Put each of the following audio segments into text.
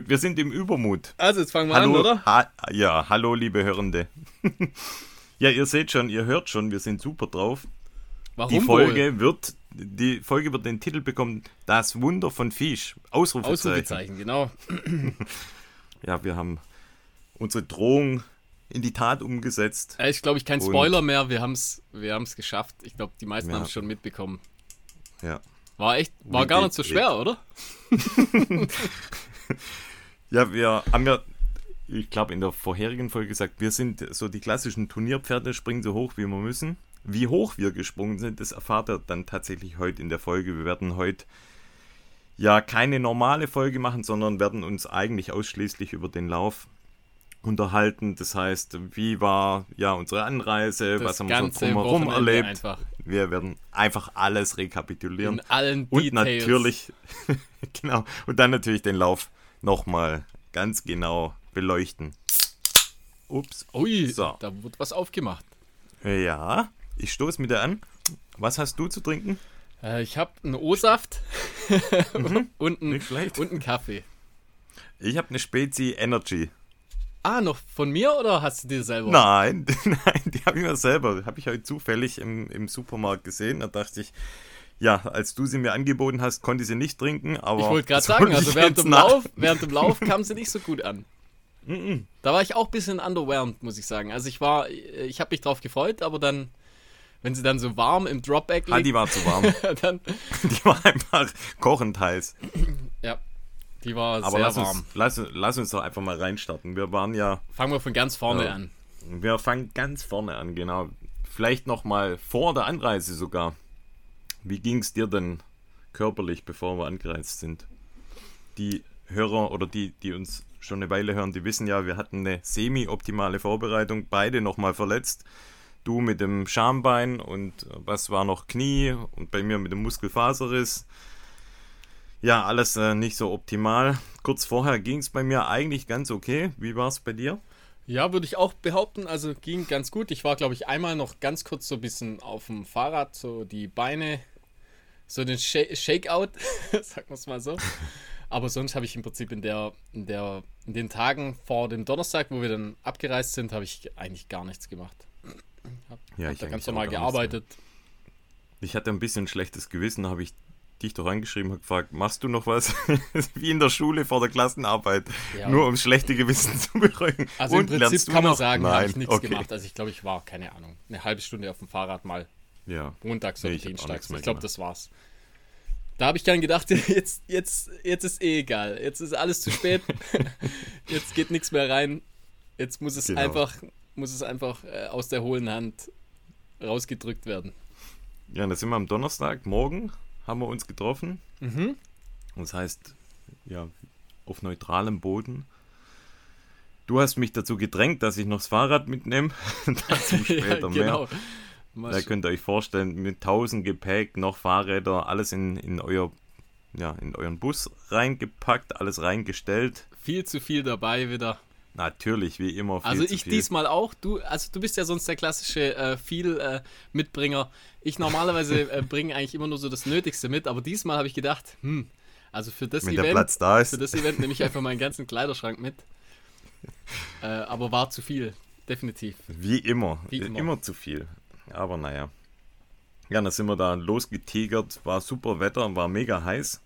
Gut, wir sind im Übermut. Also, jetzt fangen wir hallo, an, oder? Ha ja, hallo liebe Hörende. ja, ihr seht schon, ihr hört schon, wir sind super drauf. Warum die Folge wohl? wird, die Folge wird den Titel bekommen, Das Wunder von Fisch. Ausrufezeichen. Ausrufezeichen, genau. Ja, wir haben unsere Drohung in die Tat umgesetzt. Äh, Ich glaube, ich kein Spoiler mehr. Wir haben es wir haben's geschafft. Ich glaube, die meisten Ja. haben es schon mitbekommen. Ja. War echt, war gar nicht so schwer, oder? Ja, wir haben ja, ich glaube, in der vorherigen Folge gesagt, wir sind so die klassischen Turnierpferde, springen so hoch, wie wir müssen. Wie hoch wir gesprungen sind, das erfahrt ihr dann tatsächlich heute in der Folge. Wir werden heute ja keine normale Folge machen, sondern werden uns eigentlich ausschließlich über den Lauf unterhalten. Das heißt, wie war ja unsere Anreise, Das was haben wir so drumherum Wochenende erlebt. einfach. Wir werden einfach alles rekapitulieren. In allen Und Details. natürlich, genau, und dann natürlich den Lauf nochmal ganz genau beleuchten. Ups. Ui, So. da wird was aufgemacht. Ja, ich stoße mit dir an. Was hast du zu trinken? Äh, ich habe einen O-Saft und, einen, Mhm. Nicht schlecht. und einen Kaffee. Ich habe eine Spezi Energy. Ah, noch von mir oder hast du dir selber? Nein, nein, die habe ich mir selber, habe ich heute zufällig im, im Supermarkt gesehen. Da dachte ich, ja, als du sie mir angeboten hast, konnte ich sie nicht trinken, aber. Ich wollte gerade sagen, also während dem. Lauf, während dem Lauf kam sie nicht so gut an. Da war ich auch ein bisschen underwhelmed, muss ich sagen. Also ich war, ich habe mich drauf gefreut, aber dann, wenn sie dann so warm im Dropback Ah, liegt, die war zu warm. dann, Die war einfach kochend heiß. ja, die war Aber sehr lass warm. uns, lass, lass uns doch einfach mal reinstarten. Wir waren ja, Fangen wir von ganz vorne Ja. an. wir fangen ganz vorne an, genau. Vielleicht noch mal vor der Anreise sogar. Wie ging es dir denn körperlich, bevor wir angereist sind? Die Hörer oder die, die uns schon eine Weile hören, die wissen ja, wir hatten eine semi-optimale Vorbereitung, beide nochmal verletzt. Du mit dem Schambein und was war noch Knie und bei mir mit dem Muskelfaserriss. Ja, alles äh, nicht so optimal. Kurz vorher ging es bei mir eigentlich ganz okay. Wie war es bei dir? Ja, würde ich auch behaupten, also ging ganz gut. Ich war, glaube ich, einmal noch ganz kurz so ein bisschen auf dem Fahrrad, so die Beine, so den Sha Shakeout, sagen wir es mal so. Aber sonst habe ich im Prinzip in der, in der, in den Tagen vor dem Donnerstag, wo wir dann abgereist sind, habe ich eigentlich gar nichts gemacht. Hab, Ja, hab ich da eigentlich ganz normal gar nichts, gearbeitet. Ich hatte ein bisschen schlechtes Gewissen, habe ich dich doch angeschrieben und gefragt, machst du noch was? Wie in der Schule vor der Klassenarbeit, Ja. nur um schlechte Gewissen zu beruhigen. Also und im Prinzip kann man noch? sagen, habe ich nichts okay. gemacht. Also ich glaube, ich war, keine Ahnung, eine halbe Stunde auf dem Fahrrad mal Ja, montags Nee, oder ich auch dienstags. mehr Ich glaube, das war's. Da habe ich dann gedacht, jetzt, jetzt, jetzt ist eh egal. Jetzt ist alles zu spät. jetzt geht nichts mehr rein. Jetzt muss es Genau. einfach, muss es einfach äh, aus der hohlen Hand rausgedrückt werden. ja, da sind wir am Donnerstag, morgen haben wir uns getroffen. Mhm. Das heißt, ja, auf neutralem Boden. Du hast mich dazu gedrängt, dass ich noch das Fahrrad mitnehme. dazu später ja, mehr. Mal Da könnt ihr euch vorstellen, mit 1000 Gepäck, noch Fahrräder, alles in, in, euer, ja, in euren Bus reingepackt, alles reingestellt. viel zu viel dabei wieder. Natürlich, wie immer. Also ich diesmal auch. Du, also du bist ja sonst der klassische äh, viel äh, Mitbringer. Ich normalerweise äh, bringe eigentlich immer nur so das Nötigste mit, aber diesmal habe ich gedacht, hm, also für das Wenn der Event, Platz da ist. für das Event nehme ich einfach meinen ganzen Kleiderschrank mit. Äh, aber war zu viel, definitiv. Wie immer. Wie Wie immer. immer. zu viel. Aber naja. Ja, dann sind wir da losgetigert. War super Wetter, war mega heiß.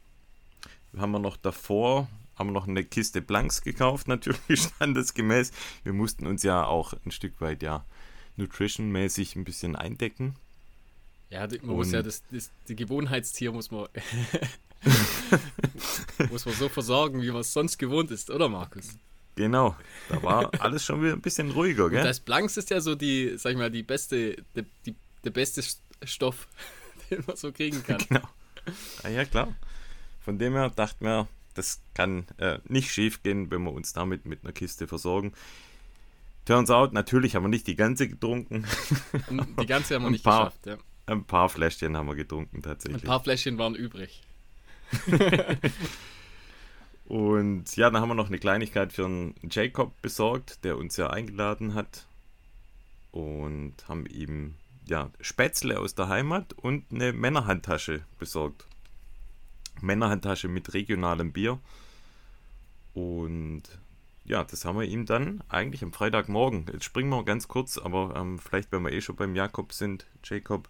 Haben wir noch davor, haben wir noch eine Kiste Blanks gekauft, natürlich standesgemäß. Wir mussten uns ja auch ein Stück weit ja nutritionmäßig ein bisschen eindecken. Ja, man muss Und- ja das, das die Gewohnheitstier muss man muss man so versorgen, wie man es sonst gewohnt ist, oder Markus? Genau, da war alles schon wieder ein bisschen ruhiger, gell? Das Blanks ist ja so die, sag ich mal, die beste, die, die, der beste Stoff, den man so kriegen kann. Genau. Ah, ja, klar. Von dem her dachten wir, das kann äh, nicht schief gehen, wenn wir uns damit mit einer Kiste versorgen. Turns out, natürlich haben wir nicht die ganze getrunken. Und die ganze haben wir Ein nicht paar. geschafft. Ja. Ein paar Fläschchen haben wir getrunken Ein tatsächlich. paar Fläschchen waren übrig. Und ja, dann haben wir noch eine Kleinigkeit für einen Jacob besorgt, der uns ja eingeladen hat. Und haben ihm ja Spätzle aus der Heimat und eine Männerhandtasche besorgt. Männerhandtasche mit regionalem Bier. Und ja, das haben wir ihm dann eigentlich am Freitagmorgen. Jetzt springen wir ganz kurz, aber ähm, vielleicht, wenn wir eh schon beim Jakob sind, Jacob,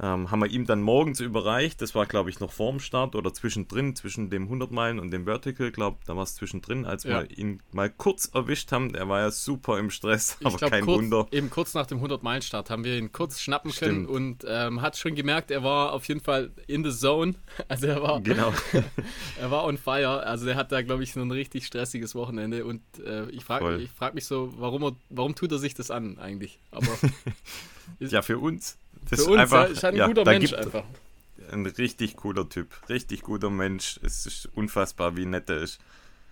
ähm, haben wir ihm dann morgens überreicht. Das war, glaube ich, noch vorm Start oder zwischendrin, zwischen dem 100 Meilen und dem Vertical, glaube da war es zwischendrin, als ja. wir ihn mal kurz erwischt haben. Er war ja super im Stress, aber glaub, kein kurz, Wunder. Eben kurz nach dem 100 Meilen Start haben wir ihn kurz schnappen Stimmt. können und ähm, hat schon gemerkt, er war auf jeden Fall in the zone. Also er war, genau. er war on fire. Also er hat da, glaube ich, so ein richtig stressiges Wochenende und äh, ich frage frag mich so, warum, er, warum tut er sich das an eigentlich? Aber ja, für uns. Das Für uns einfach, ist ein ja, guter Mensch einfach. Ein richtig cooler Typ. Richtig guter Mensch. Es ist unfassbar, wie nett er ist.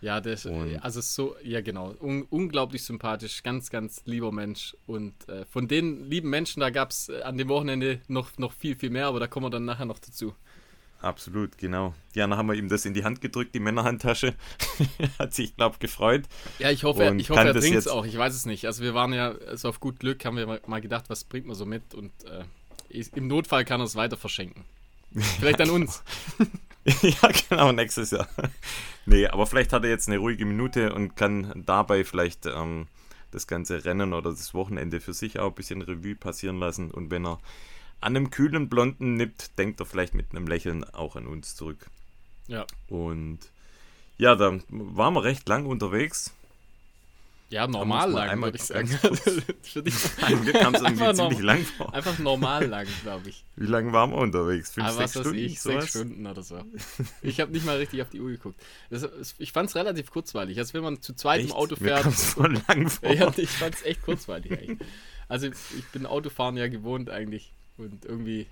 Ja, der ist, also so, ja genau, un unglaublich sympathisch, ganz, ganz lieber Mensch. Und äh, von den lieben Menschen, da gab es äh, an dem Wochenende noch, noch viel, viel mehr, aber da kommen wir dann nachher noch dazu. Absolut, genau. Ja, dann haben wir ihm das in die Hand gedrückt, die Männerhandtasche. Hat sich, glaube ich, gefreut. Ja, ich hoffe, ich hoffe er trinkt es auch. Ich weiß es nicht. Also wir waren ja so auf gut Glück, haben wir mal gedacht, was bringt man so mit und äh, im Notfall kann er es weiter verschenken. Vielleicht an uns. ja, genau, nächstes Jahr. nee, aber vielleicht hat er jetzt eine ruhige Minute und kann dabei vielleicht ähm, das ganze Rennen oder das Wochenende für sich auch ein bisschen Revue passieren lassen. Und wenn er an einem kühlen Blonden nippt, denkt er vielleicht mit einem Lächeln auch an uns zurück. Ja. Und ja, da waren wir recht lang unterwegs. Ja, normal lang, würde ich sagen. Für dich kam es irgendwie ziemlich lang vor. Einfach normal lang, glaube ich. Wie lange waren wir unterwegs? Fünf, Aber ah, sechs Stunden? Ich, sechs Stunden oder so. Ich habe nicht mal richtig auf die Uhr geguckt. Das, ich fand es relativ kurzweilig. Also wenn man zu zweit echt? im Auto fährt. Mir voll lang vor. Ja, ich fand es echt kurzweilig eigentlich. Also ich bin Autofahren ja gewohnt eigentlich. Und irgendwie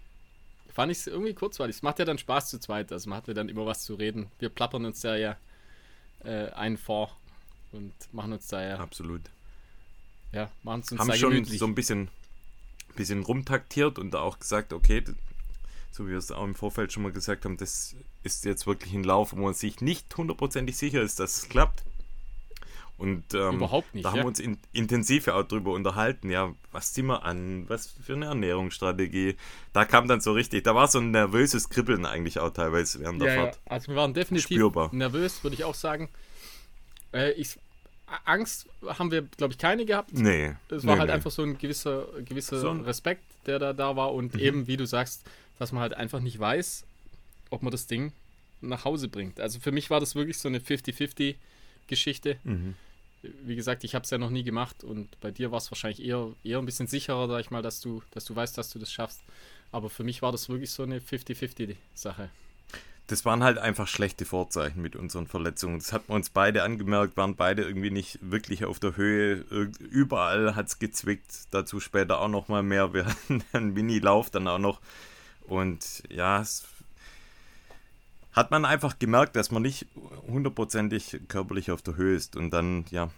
fand ich es irgendwie kurzweilig. Es macht ja dann Spaß zu zweit. Also man hat ja dann immer was zu reden. Wir plappern uns ja ja äh, einen vor und machen uns da ja. Absolut. Ja, machen es uns Haben schon gemütlich. so ein bisschen, bisschen rumtaktiert und auch gesagt, okay, so wie wir es auch im Vorfeld schon mal gesagt haben, das ist jetzt wirklich ein Lauf, wo man sich nicht hundertprozentig sicher ist, dass es klappt. Und ähm, Überhaupt nicht, da haben wir uns in, intensiv auch drüber unterhalten, ja, was ziehen wir an, was für eine Ernährungsstrategie. Da kam dann so richtig, da war so ein nervöses Kribbeln eigentlich auch teilweise während der ja, Fahrt. Ja. Also wir waren definitiv Spürbar. nervös, würde ich auch sagen. Äh, ich, Angst haben wir, glaube ich, keine gehabt. Nee. Es war nee, halt nee. einfach so ein gewisser, gewisser so Respekt, der da da war und mhm. eben, wie du sagst, dass man halt einfach nicht weiß, ob man das Ding nach Hause bringt. Also für mich war das wirklich so eine 50-50 Geschichte. Mhm. Wie gesagt, ich habe es ja noch nie gemacht und bei dir war es wahrscheinlich eher, eher ein bisschen sicherer, sag ich mal, dass du, dass du weißt, dass du das schaffst. Aber für mich war das wirklich so eine 50-50 Sache das waren halt einfach schlechte Vorzeichen mit unseren Verletzungen. Das hat man uns beide angemerkt, waren beide irgendwie nicht wirklich auf der Höhe. Überall hat es gezwickt. Dazu später auch noch mal mehr. Wir hatten einen Mini-Lauf dann auch noch. Und ja, es hat man einfach gemerkt, dass man nicht hundertprozentig körperlich auf der Höhe ist. Und dann, ja,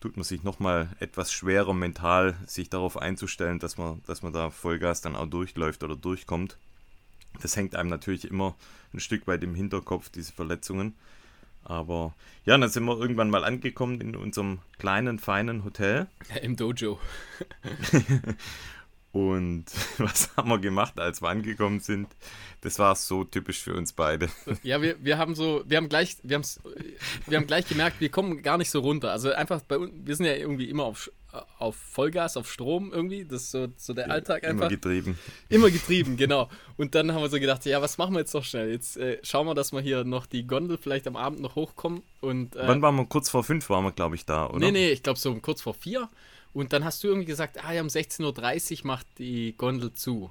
tut man sich nochmal etwas schwerer mental, sich darauf einzustellen, dass man, dass man da Vollgas dann auch durchläuft oder durchkommt. Das hängt einem natürlich immer ein Stück weit im Hinterkopf, diese Verletzungen. Aber ja, dann sind wir irgendwann mal angekommen in unserem kleinen, feinen Hotel. Ja, Im Dojo. Und was haben wir gemacht, als wir angekommen sind? Das war so typisch für uns beide. Ja, wir, wir haben so, wir haben gleich, wir, wir haben gleich gemerkt, wir kommen gar nicht so runter. Also einfach bei uns, wir sind ja irgendwie immer auf, auf Vollgas, auf Strom irgendwie. Das ist so, so der Alltag einfach. Immer getrieben. Immer getrieben, genau. Und dann haben wir so gedacht, ja, was machen wir jetzt noch schnell? Jetzt äh, schauen wir, dass wir hier noch die Gondel vielleicht am Abend noch hochkommen. Und, äh, Wann waren wir? Kurz vor fünf waren wir, glaube ich, da, oder? Nee, nee, ich glaube so kurz vor vier. Und dann hast du irgendwie gesagt, ah ja, um 16.30 Uhr macht die Gondel zu.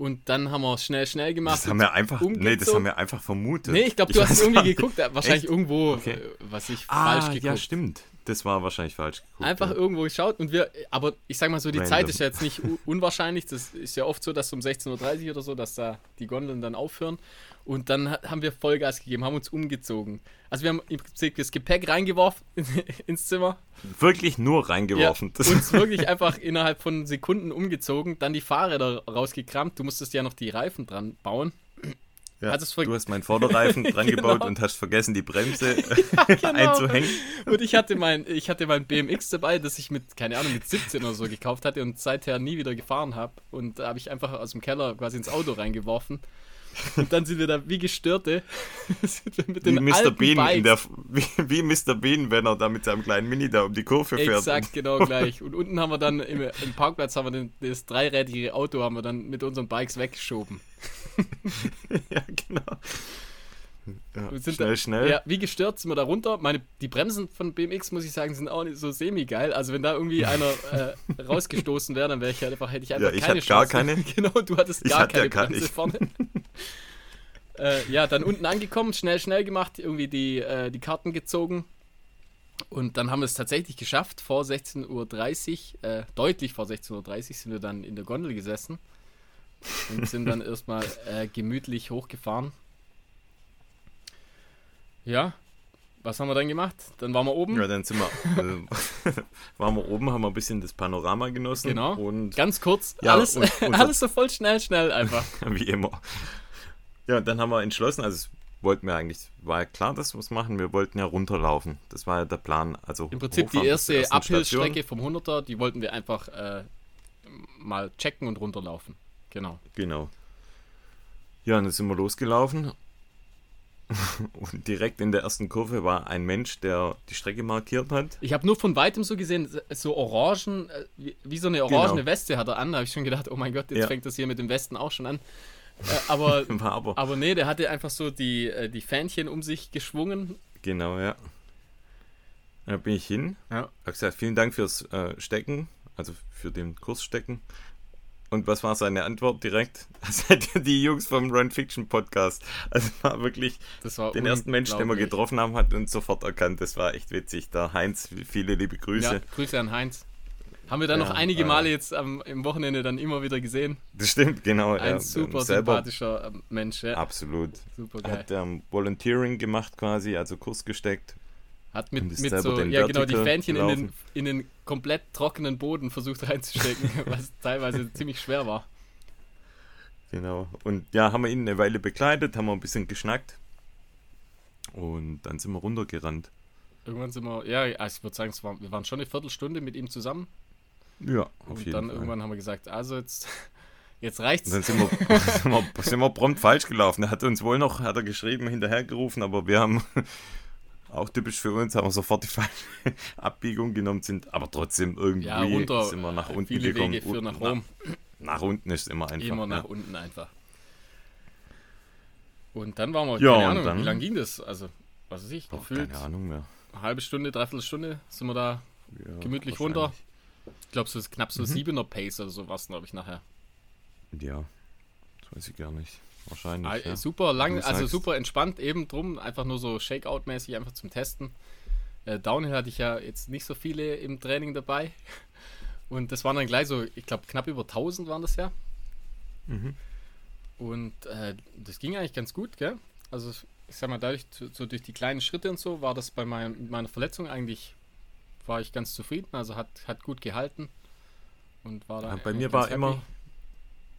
Und dann haben wir es schnell, schnell gemacht. Das haben wir einfach, nee, das haben wir einfach vermutet. Nee, ich glaube, du ich hast irgendwie geguckt, wahrscheinlich Echt? irgendwo, okay. Äh, was ich ah, falsch geguckt. ja, stimmt. Das war wahrscheinlich falsch geguckt. Einfach ja. irgendwo geschaut und wir, aber ich sag mal so, die Random. Zeit ist ja jetzt nicht unwahrscheinlich. Das ist ja oft so, dass um 16.30 Uhr oder so, dass da die Gondeln dann aufhören. Und dann haben wir Vollgas gegeben, haben uns umgezogen. Also wir haben im Prinzip das Gepäck reingeworfen ins Zimmer. Wirklich nur reingeworfen. Ja, uns wirklich einfach innerhalb von Sekunden umgezogen, dann die Fahrräder rausgekramt. Du musstest ja noch die Reifen dran bauen. Ja, du hast meinen Vorderreifen dran gebaut genau. und hast vergessen, die Bremse ja, genau. einzuhängen. Und ich hatte, mein, ich hatte mein BMX dabei, das ich mit, keine Ahnung, mit 17 oder so gekauft hatte und seither nie wieder gefahren habe. Und da habe ich einfach aus dem Keller quasi ins Auto reingeworfen. Und dann sind wir da wie Gestörte mit den wie Mr. Bean in der, wie, wie, Mr. Bean, wenn er da mit seinem kleinen Mini da um die Kurve fährt. Exakt, genau gleich. Und unten haben wir dann im, im Parkplatz haben wir den, das dreirädige Auto haben wir dann mit unseren Bikes weggeschoben. ja, genau. Ja, schnell, da, schnell. Ja, wie gestört sind wir da runter. Meine, die Bremsen von BMX, muss ich sagen, sind auch nicht so semi-geil. Also wenn da irgendwie einer äh, rausgestoßen wäre, dann wäre ich halt einfach, hätte ich einfach ja, ich keine Chance. gar keine. genau, du hattest gar keine ja Bremse vorne. Äh, ja, dann unten angekommen, schnell, schnell gemacht, irgendwie die, äh, die Karten gezogen. Und dann haben wir es tatsächlich geschafft. Vor 16.30 Uhr, äh, deutlich vor 16.30 Uhr, sind wir dann in der Gondel gesessen und sind dann erstmal äh, gemütlich hochgefahren ja. Was haben wir dann gemacht? Dann waren wir oben. Ja, dann sind wir, äh, waren wir oben, haben wir ein bisschen das Panorama genossen. Genau. Und ganz kurz, ja, alles, und, und alles so voll schnell, schnell einfach. Wie immer. Ja, und dann haben wir entschlossen, also wollten wir eigentlich, war ja klar, dass wir es machen, wir wollten ja runterlaufen. Das war ja der Plan. Also Im Prinzip die erste Uphill-Strecke vom 100er, die wollten wir einfach äh, mal checken und runterlaufen. Genau. Genau. Ja, und dann sind wir losgelaufen und direkt in der ersten Kurve war ein Mensch, der die Strecke markiert hat. Ich habe nur von weitem so gesehen, so orangen, äh, wie, wie so eine orangene genau. Weste hat er an. Da habe ich schon gedacht, oh mein Gott, jetzt ja. fängt das hier mit dem Westen auch schon an. Äh, aber, aber, aber nee, der hatte einfach so die, äh, die Fähnchen um sich geschwungen. Genau, ja. Da bin ich hin. Ja. Habe gesagt, vielen Dank fürs äh, Stecken, also für den Kurs Stecken. Und was war seine Antwort direkt? Seid ihr die Jungs vom Run Fiction Podcast? Also war wirklich war den ersten Menschen, den wir getroffen haben, hat uns sofort erkannt. Das war echt witzig. Der Heinz, viele liebe Grüße. Ja, Grüße an Heinz. Haben wir dann ja, noch einige Male äh, jetzt am, im Wochenende dann immer wieder gesehen. Das stimmt, genau. Ein ja, super sympathischer ähm, Mensch. Ja. Absolut. Super geil. Hat ähm, Volunteering gemacht quasi, also Kurs gesteckt. Hat mit, mit so, ja genau, die Fähnchen in den, in den komplett trockenen Boden versucht reinzustecken, was teilweise ziemlich schwer war. Genau. Und ja, haben wir ihn eine Weile begleitet, haben wir ein bisschen geschnackt. Und dann sind wir runtergerannt. Irgendwann sind wir, ja, also ich würde sagen, war, wir waren schon eine Viertelstunde mit ihm zusammen. Ja, auf und jeden dann Fall. irgendwann haben wir gesagt, also jetzt, jetzt reicht's. Und dann sind wir, sind, wir, sind wir prompt falsch gelaufen. Er hat uns wohl noch, hat er geschrieben, hinterhergerufen, aber wir haben auch typisch für uns, haben wir sofort die falsche Abbiegung genommen, sind aber trotzdem irgendwie ja, runter, sind wir nach unten gekommen. Wege führen nach Rom. Nach, nach, unten ist immer einfach. Immer nach ja. unten einfach. Und dann waren wir, ja, keine Ahnung, dann, wie lange ging das? Also, was weiß ich, gefühlt. Keine Ahnung mehr. Eine halbe Stunde, dreiviertel Stunde sind wir da gemütlich runter. Ich glaube, so ist knapp so mhm. 7er Pace oder so was, glaube ich, nachher. Ja, das weiß ich gar nicht. Wahrscheinlich. Ah, ja. Super lang, also super entspannt eben drum, einfach nur so Shakeout-mäßig, einfach zum Testen. Äh, Downhill hatte ich ja jetzt nicht so viele im Training dabei. Und das waren dann gleich so, ich glaube, knapp über 1000 waren das ja. Mhm. Und äh, das ging eigentlich ganz gut, gell? Also, ich sag mal, dadurch, so durch die kleinen Schritte und so, war das bei mein, meiner Verletzung eigentlich, war ich ganz zufrieden. Also, hat, hat gut gehalten. Und war da. Ja, bei mir war happy. immer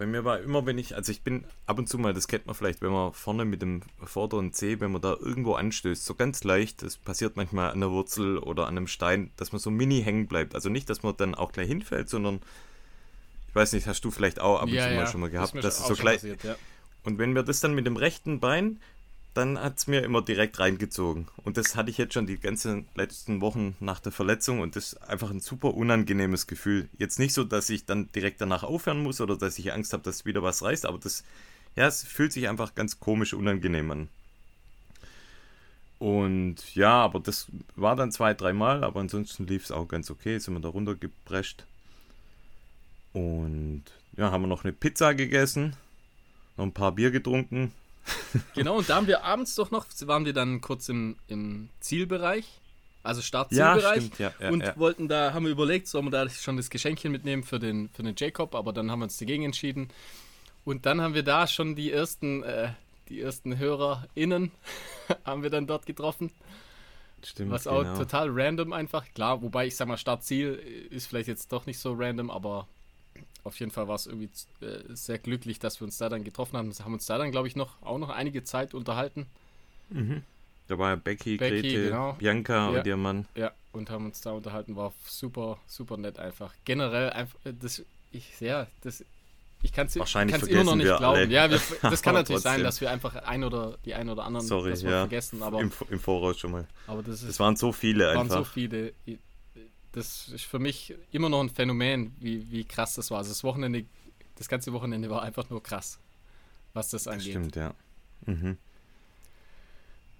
bei mir war immer, wenn ich, also ich bin ab und zu mal, das kennt man vielleicht, wenn man vorne mit dem vorderen C, wenn man da irgendwo anstößt, so ganz leicht, das passiert manchmal an der Wurzel oder an einem Stein, dass man so mini hängen bleibt. Also nicht, dass man dann auch gleich hinfällt, sondern ich weiß nicht, hast du vielleicht auch ab und ja, zu ja. mal schon mal gehabt, das dass so gleich. Passiert, ja. Und wenn wir das dann mit dem rechten Bein dann hat es mir immer direkt reingezogen. Und das hatte ich jetzt schon die ganzen letzten Wochen nach der Verletzung und das ist einfach ein super unangenehmes Gefühl. Jetzt nicht so, dass ich dann direkt danach aufhören muss oder dass ich Angst habe, dass wieder was reißt, aber das, ja, es fühlt sich einfach ganz komisch unangenehm an. Und ja, aber das war dann zwei, dreimal, aber ansonsten lief es auch ganz okay, sind wir da runtergeprescht. Und ja, haben wir noch eine Pizza gegessen, noch ein paar Bier getrunken, genau, und da haben wir abends doch noch, waren wir dann kurz im, im Zielbereich, also Startzielbereich. Ja, ja, ja, und wollten da, haben wir überlegt, sollen wir da schon das Geschenkchen mitnehmen für den, für den Jacob, aber dann haben wir uns dagegen entschieden. Und dann haben wir da schon die ersten, äh, die ersten HörerInnen haben wir dann dort getroffen. Stimmt, Was auch genau. total random einfach. Klar, wobei ich sag mal, Startziel ist vielleicht jetzt doch nicht so random, aber auf jeden Fall war es irgendwie äh, sehr glücklich, dass wir uns da dann getroffen haben. Wir haben uns da dann, glaube ich, noch auch noch einige Zeit unterhalten. Mhm. Da war ja Becky, Becky Grete, genau. Bianca ja. und ihr Mann. Ja, und haben uns da unterhalten. War super, super nett einfach. Generell einfach, äh, das, ich, ja, das, Ich kann es Wahrscheinlich immer noch nicht glauben. alle. Ja, wir, das kann natürlich sein, dass wir einfach ein oder die ein oder anderen Sorry, ja. vergessen, aber, Im, Im Voraus schon mal. aber das ist Es waren so viele waren so einfach. viele. Das ist für mich immer noch ein Phänomen, wie, wie krass das war. Also das Wochenende, das ganze Wochenende war einfach nur krass, was das angeht. Stimmt, ja. Mhm.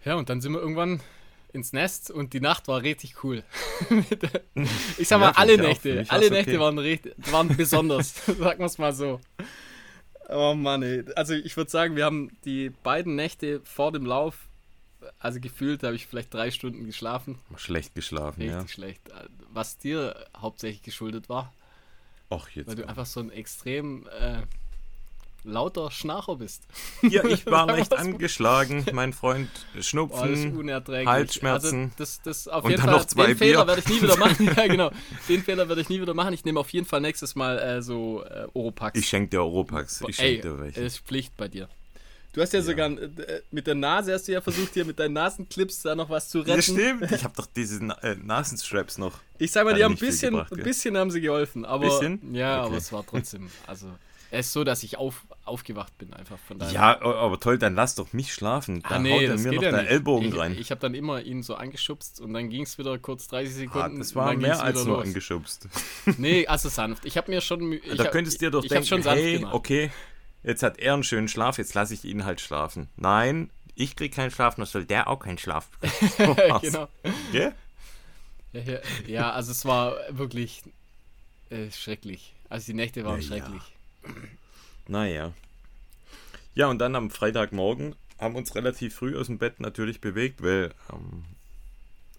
Ja, und dann sind wir irgendwann ins Nest und die Nacht war richtig cool. ich sag mal, Ja, alle Nächte, alle war's Nächte okay. waren, richtig, waren besonders, sagen wir es mal so. Oh Mann, ey. Also ich würde sagen, wir haben die beiden Nächte vor dem Lauf, also gefühlt habe ich vielleicht drei Stunden geschlafen. Schlecht geschlafen, Richtig ja. schlecht. Was dir hauptsächlich geschuldet war, Ach, jetzt. weil du einfach so ein extrem äh, lauter Schnarcher bist. Ja, ich war leicht angeschlagen. Mein Freund das Schnupfen. unerträglich. Halsschmerzen. Also das, das auf jeden Fall, noch zwei den Fehler Bier. werde ich nie wieder machen. ja, genau. Den Fehler werde ich nie wieder machen. Ich nehme auf jeden Fall nächstes Mal äh, so äh, Oropax. ich schenke dir Europax. Ich schenke dir welche. ist Pflicht bei dir. Du hast ja, sogar äh, mit der Nase hast du ja versucht, hier mit deinen Nasenclips da noch was zu retten. Das stimmt. Ich habe doch diese Na äh, Nasenstraps noch. Ich sag mal, die haben ein bisschen, gebracht, ein bisschen haben sie geholfen. Aber, Bisschen? Ja, Okay. aber es war trotzdem. Also, es ist so, dass ich auf, aufgewacht bin einfach von daher. Ja, aber toll, dann lass doch mich schlafen. Da Ah, haut nee, er das mir noch ja nicht. Ellbogen ich, rein. Ich habe dann immer ihn so angeschubst und dann ging es wieder kurz 30 Ah, Sekunden. das und war dann mehr als nur los. angeschubst. Nee, also sanft. Ich habe mir schon. Ich da hab- könntest du dir doch denken, schon sanft hey, gemacht. okay, jetzt hat er einen schönen Schlaf, jetzt lasse ich ihn halt schlafen. Nein, ich krieg keinen Schlaf, dann soll der auch keinen Schlaf bekommen. genau. Gell? Ja, ja, also es war wirklich äh, schrecklich. Also die Nächte waren Ja, ja. schrecklich. Naja. Ja, und dann am Freitagmorgen haben wir uns relativ früh aus dem Bett natürlich bewegt, weil ähm,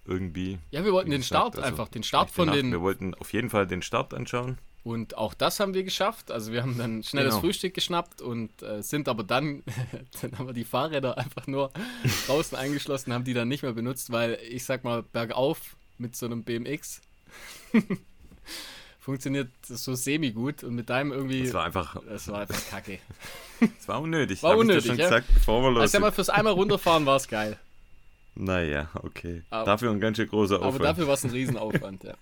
irgendwie. Ja, wir wollten wie den gesagt, Start also einfach, den Start von den. Wir wollten auf jeden Fall den Start anschauen. Und auch das haben wir geschafft. Also wir haben dann schnell das Genau. Frühstück geschnappt und äh, sind aber dann, dann haben wir die Fahrräder einfach nur draußen eingeschlossen, haben die dann nicht mehr benutzt, weil ich sag mal, bergauf mit so einem BMX funktioniert so semi-gut und mit deinem irgendwie. Das war einfach, das war einfach kacke. das war unnötig. War Hab unnötig, ich dir schon ja. gesagt, bevor wir los Also sind. mal, fürs einmal runterfahren war es geil. Naja, okay. Aber- dafür ein ganz schön großer Aber Aufwand. dafür war es ein Riesenaufwand, ja.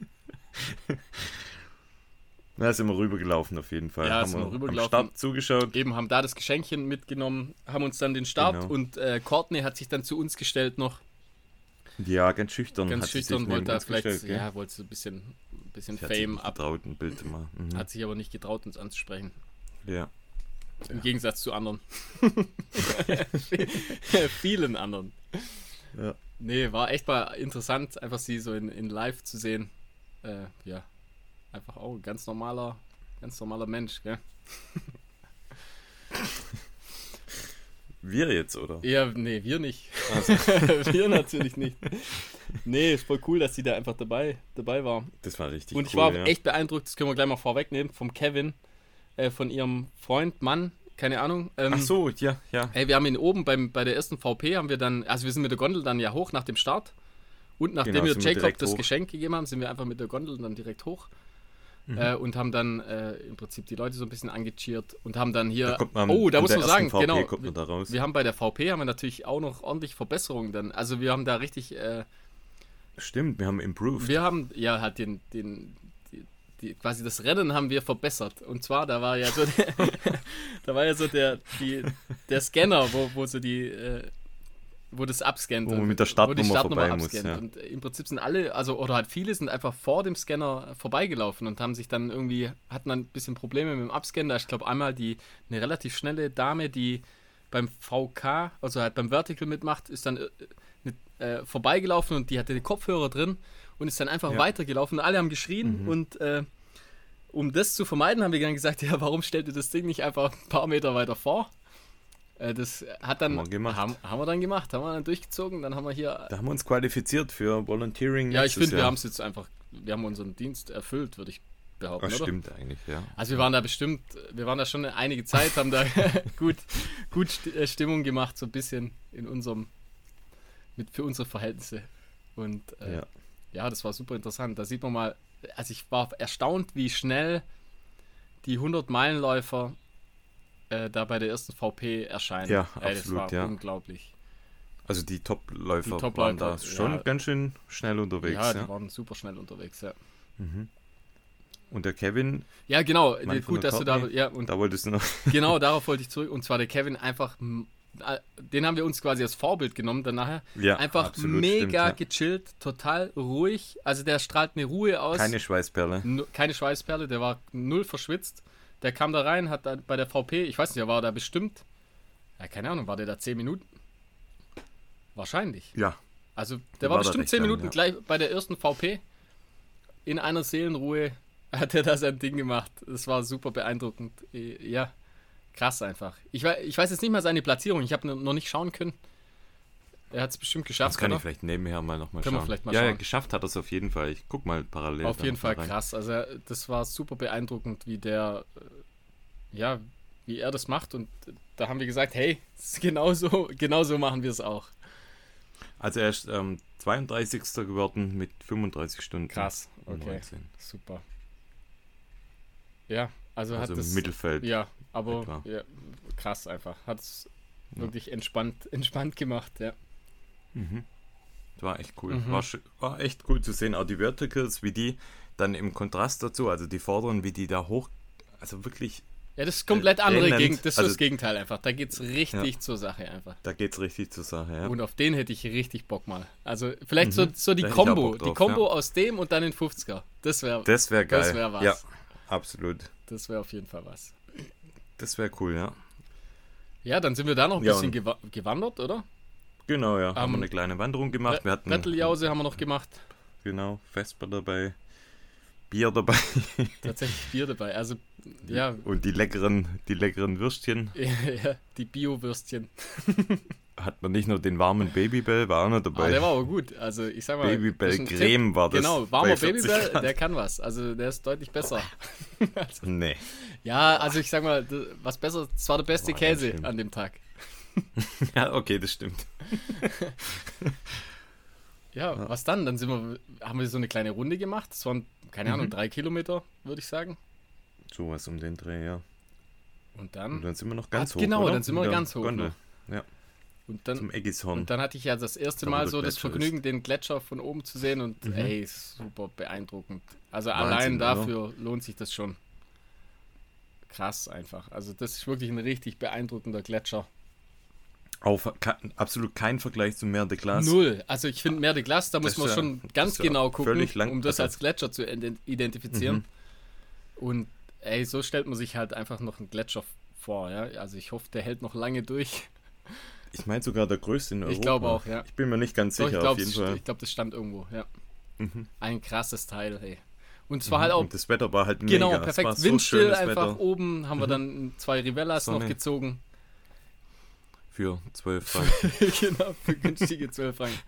Na, sind wir rübergelaufen auf jeden Fall. Ja, haben sind wir wir am rübergelaufen. Start zugeschaut. Eben haben da das Geschenkchen mitgenommen, haben uns dann den Start Genau. und äh, Courtney hat sich dann zu uns gestellt noch. Ja, ganz schüchtern. Ganz hat sie sich schüchtern, wollte da vielleicht, gestellt, ja, wollte so ein bisschen, ein bisschen Sie hat sich Fame nicht ab. getraut, ein Bild machen. Mhm. Hat sich aber nicht getraut, uns anzusprechen. Ja. Im Gegensatz zu anderen. Vielen anderen. Ja. Nee, war echt mal interessant, einfach sie so in, in live zu sehen. Äh, ja, einfach auch ein ganz normaler, ganz normaler Mensch, gell? Wir jetzt, oder? Ja, nee, wir nicht. Also, wir natürlich nicht. Nee, ist voll cool, dass sie da einfach dabei, dabei war. das war richtig Und cool. ich war ja. echt beeindruckt, das können wir gleich mal vorwegnehmen, vom Kevin, äh, von ihrem Freund, Mann, keine Ahnung. Ähm, Ach so, ja, ja. Ey, wir haben ihn oben beim, bei der ersten VP, haben wir dann, also wir sind mit der Gondel dann ja hoch nach dem Start. Und nachdem Genau, wir wir Jacob direkt das hoch. Geschenk gegeben haben, sind wir einfach mit der Gondel dann direkt hoch. Mhm. Äh, und haben dann äh, im Prinzip die Leute so ein bisschen angecheert und haben dann hier. Da man oh, da muss man sagen, VP genau. kommt man da raus. Wir haben bei der VP haben wir natürlich auch noch ordentlich Verbesserungen dann. Also wir haben da richtig, äh, Stimmt, wir haben improved. wir haben ja halt den, den die, quasi das Rennen haben wir verbessert. Und zwar, da war ja so der, da war ja so der, die, der Scanner, wo, wo so die, äh, wo das abscannt. Wo man und- mit der Startnummer Startnummer vorbei muss, abscannt. ja. Und im Prinzip sind alle, also oder halt viele sind einfach vor dem Scanner vorbeigelaufen und haben sich dann irgendwie, hatten dann ein bisschen Probleme mit dem Abscannen. Da ich glaube, einmal die, eine relativ schnelle Dame, die beim VK, also halt beim Vertical mitmacht, ist dann äh, äh, vorbeigelaufen und die hatte den Kopfhörer drin und ist dann einfach Ja. weitergelaufen. Alle haben geschrien Mhm. und äh, um das zu vermeiden, haben wir dann gesagt, ja, warum stellt ihr das Ding nicht einfach ein paar Meter weiter vor? Äh, das hat dann Haben wir gemacht. Haben, haben wir dann gemacht, haben wir dann durchgezogen, dann haben wir hier. Da haben wir uns qualifiziert für Volunteering. ja, ich finde, wir haben es jetzt einfach, wir haben unseren Dienst erfüllt, würde ich behaupten, oder? stimmt eigentlich, ja. Also wir waren da bestimmt, wir waren da schon eine einige Zeit, haben da gut, gut äh, Stimmung gemacht, so ein bisschen in unserem, mit für unsere Verhältnisse. Und äh, Ja. ja. das war super interessant. Da sieht man mal, also ich war erstaunt, wie schnell die 100-Meilenläufer äh, da bei der ersten VP erscheinen. Ja, Ey, das absolut, war ja. unglaublich. Also die Top-Läufer Top-Läufer, waren da schon ja. ganz schön schnell unterwegs. ja, Ja, die waren super schnell unterwegs, ja. Mhm. Und der Kevin, Ja, genau. Von Gut, dass du da. Courtney. Ja, und da wolltest du noch. genau darauf wollte ich zurück. Und zwar der Kevin einfach. äh, Den haben wir uns quasi als Vorbild genommen dann nachher. Ja, einfach absolut, mega stimmt, gechillt, total ruhig. Also der strahlt eine Ruhe aus. Keine Schweißperle. Keine Schweißperle, der war null verschwitzt. Der kam da rein, hat da bei der VP, ich weiß nicht, er war da bestimmt, ja, keine Ahnung, war der da 10 Minuten? Wahrscheinlich. Ja, Also, der war, war bestimmt recht 10 lang, Minuten ja. gleich bei der ersten VP. In einer Seelenruhe hat er da sein Ding gemacht. Das war super beeindruckend. Ja, krass einfach. Ich weiß, ich weiß jetzt nicht mal seine Platzierung, ich habe noch nicht schauen können. Er hat es bestimmt geschafft, das kann oder? ich vielleicht nebenher mal nochmal Können wir schauen. vielleicht mal ja, ja, schauen. geschafft hat er es auf jeden Fall. Ich guck mal parallel. Auf jeden Fall rein. krass. Also er- das war super beeindruckend, wie der, äh, ja, wie er das macht. Und da haben wir gesagt, hey, genauso, genauso machen wir es auch. Also er ist ähm, 32. geworden mit 35 Stunden. Krass. Okay. 19. Super. Ja, also, Also hat im das. Mittelfeld. Ja, aber ja, krass einfach. Hat es Ja. wirklich entspannt, entspannt gemacht, ja. Mhm. War echt cool. Mhm. War, war echt cool zu sehen. Auch die Verticals, wie die dann im Kontrast dazu, also die vorderen, wie die da hoch, also wirklich, Ja, das ist komplett andere ähnelnd. Gegend. Das ist Also- das Gegenteil einfach. Da geht es richtig zur Sache einfach. da geht's richtig zur Sache. Ja. Und auf den hätte ich richtig Bock mal. Also vielleicht so, Mhm. so die auch Kombo. Bock die Kombo ja. aus dem und dann den 50er. Das wäre Das wäre geil. Das wär was. Ja, absolut. das wär auf jeden Fall was. Das wäre cool, ja. Ja, dann sind wir da noch ein Ja, bisschen gewa gewandert, oder? Genau, ja. haben wir Ähm, eine kleine Wanderung gemacht. Wir hatten Bretteljause haben wir noch gemacht. genau Vesper dabei, Bier dabei Tatsächlich Bier dabei. Also, ja, und die leckeren, die leckeren Würstchen. ja die Bio-Würstchen. Hat man nicht nur den warmen Babybell, war auch noch dabei. Aber der war aber gut. Also, ich sag mal. Babybell Tipp. Creme war das. Genau, warmer 40 Babybell, der kann was. Also, der ist deutlich besser. also, Nee. ja, also ich sag mal, was besser, es war der beste ganz Käse an dem Tag. Ja, okay, das stimmt. Ja, was dann? Dann sind wir, haben wir so eine kleine Runde gemacht. Das waren, keine Ahnung, Mhm. drei Kilometer, würde ich sagen. Sowas um den Dreh, ja. Und Und dann, dann sind wir noch ganz Ah, hoch. genau, oder? dann sind wir Mit der ganz hoch Gondel. und dann, Zum Eggishorn. und dann hatte ich ja das erste Mal so das Gletscher ist. Vergnügen, den Gletscher von oben zu sehen und Mhm. ey, super beeindruckend. Also Wahnsinn, allein oder? dafür lohnt sich das schon. Krass einfach. Also das ist wirklich ein richtig beeindruckender Gletscher. Auf, absolut kein Vergleich zum Meer de Glace. Null. Also ich finde Mer de Glace, da muss Das man ist ja- schon ganz ja genau gucken, lang- um das also- als Gletscher zu ident- identifizieren. Mhm. Und ey, so stellt man sich halt einfach noch einen Gletscher vor. Ja? Also ich hoffe, der hält noch lange durch. Ich meine sogar der größte in Europa. Ich glaube auch, ja. Ich bin mir nicht ganz Doch, sicher, ich glaube, auf jeden das, Fall. ich glaub, das stand irgendwo. Ja. Mhm. Ein krasses Teil. Ey. Und zwar halt auch Und das Wetter war halt genau mega. War perfekt so windstill. schönes einfach Wetter oben haben wir Mhm. dann zwei Rivellas noch Sonne. gezogen. Für 12 Franken. genau, für günstige 12 Franken.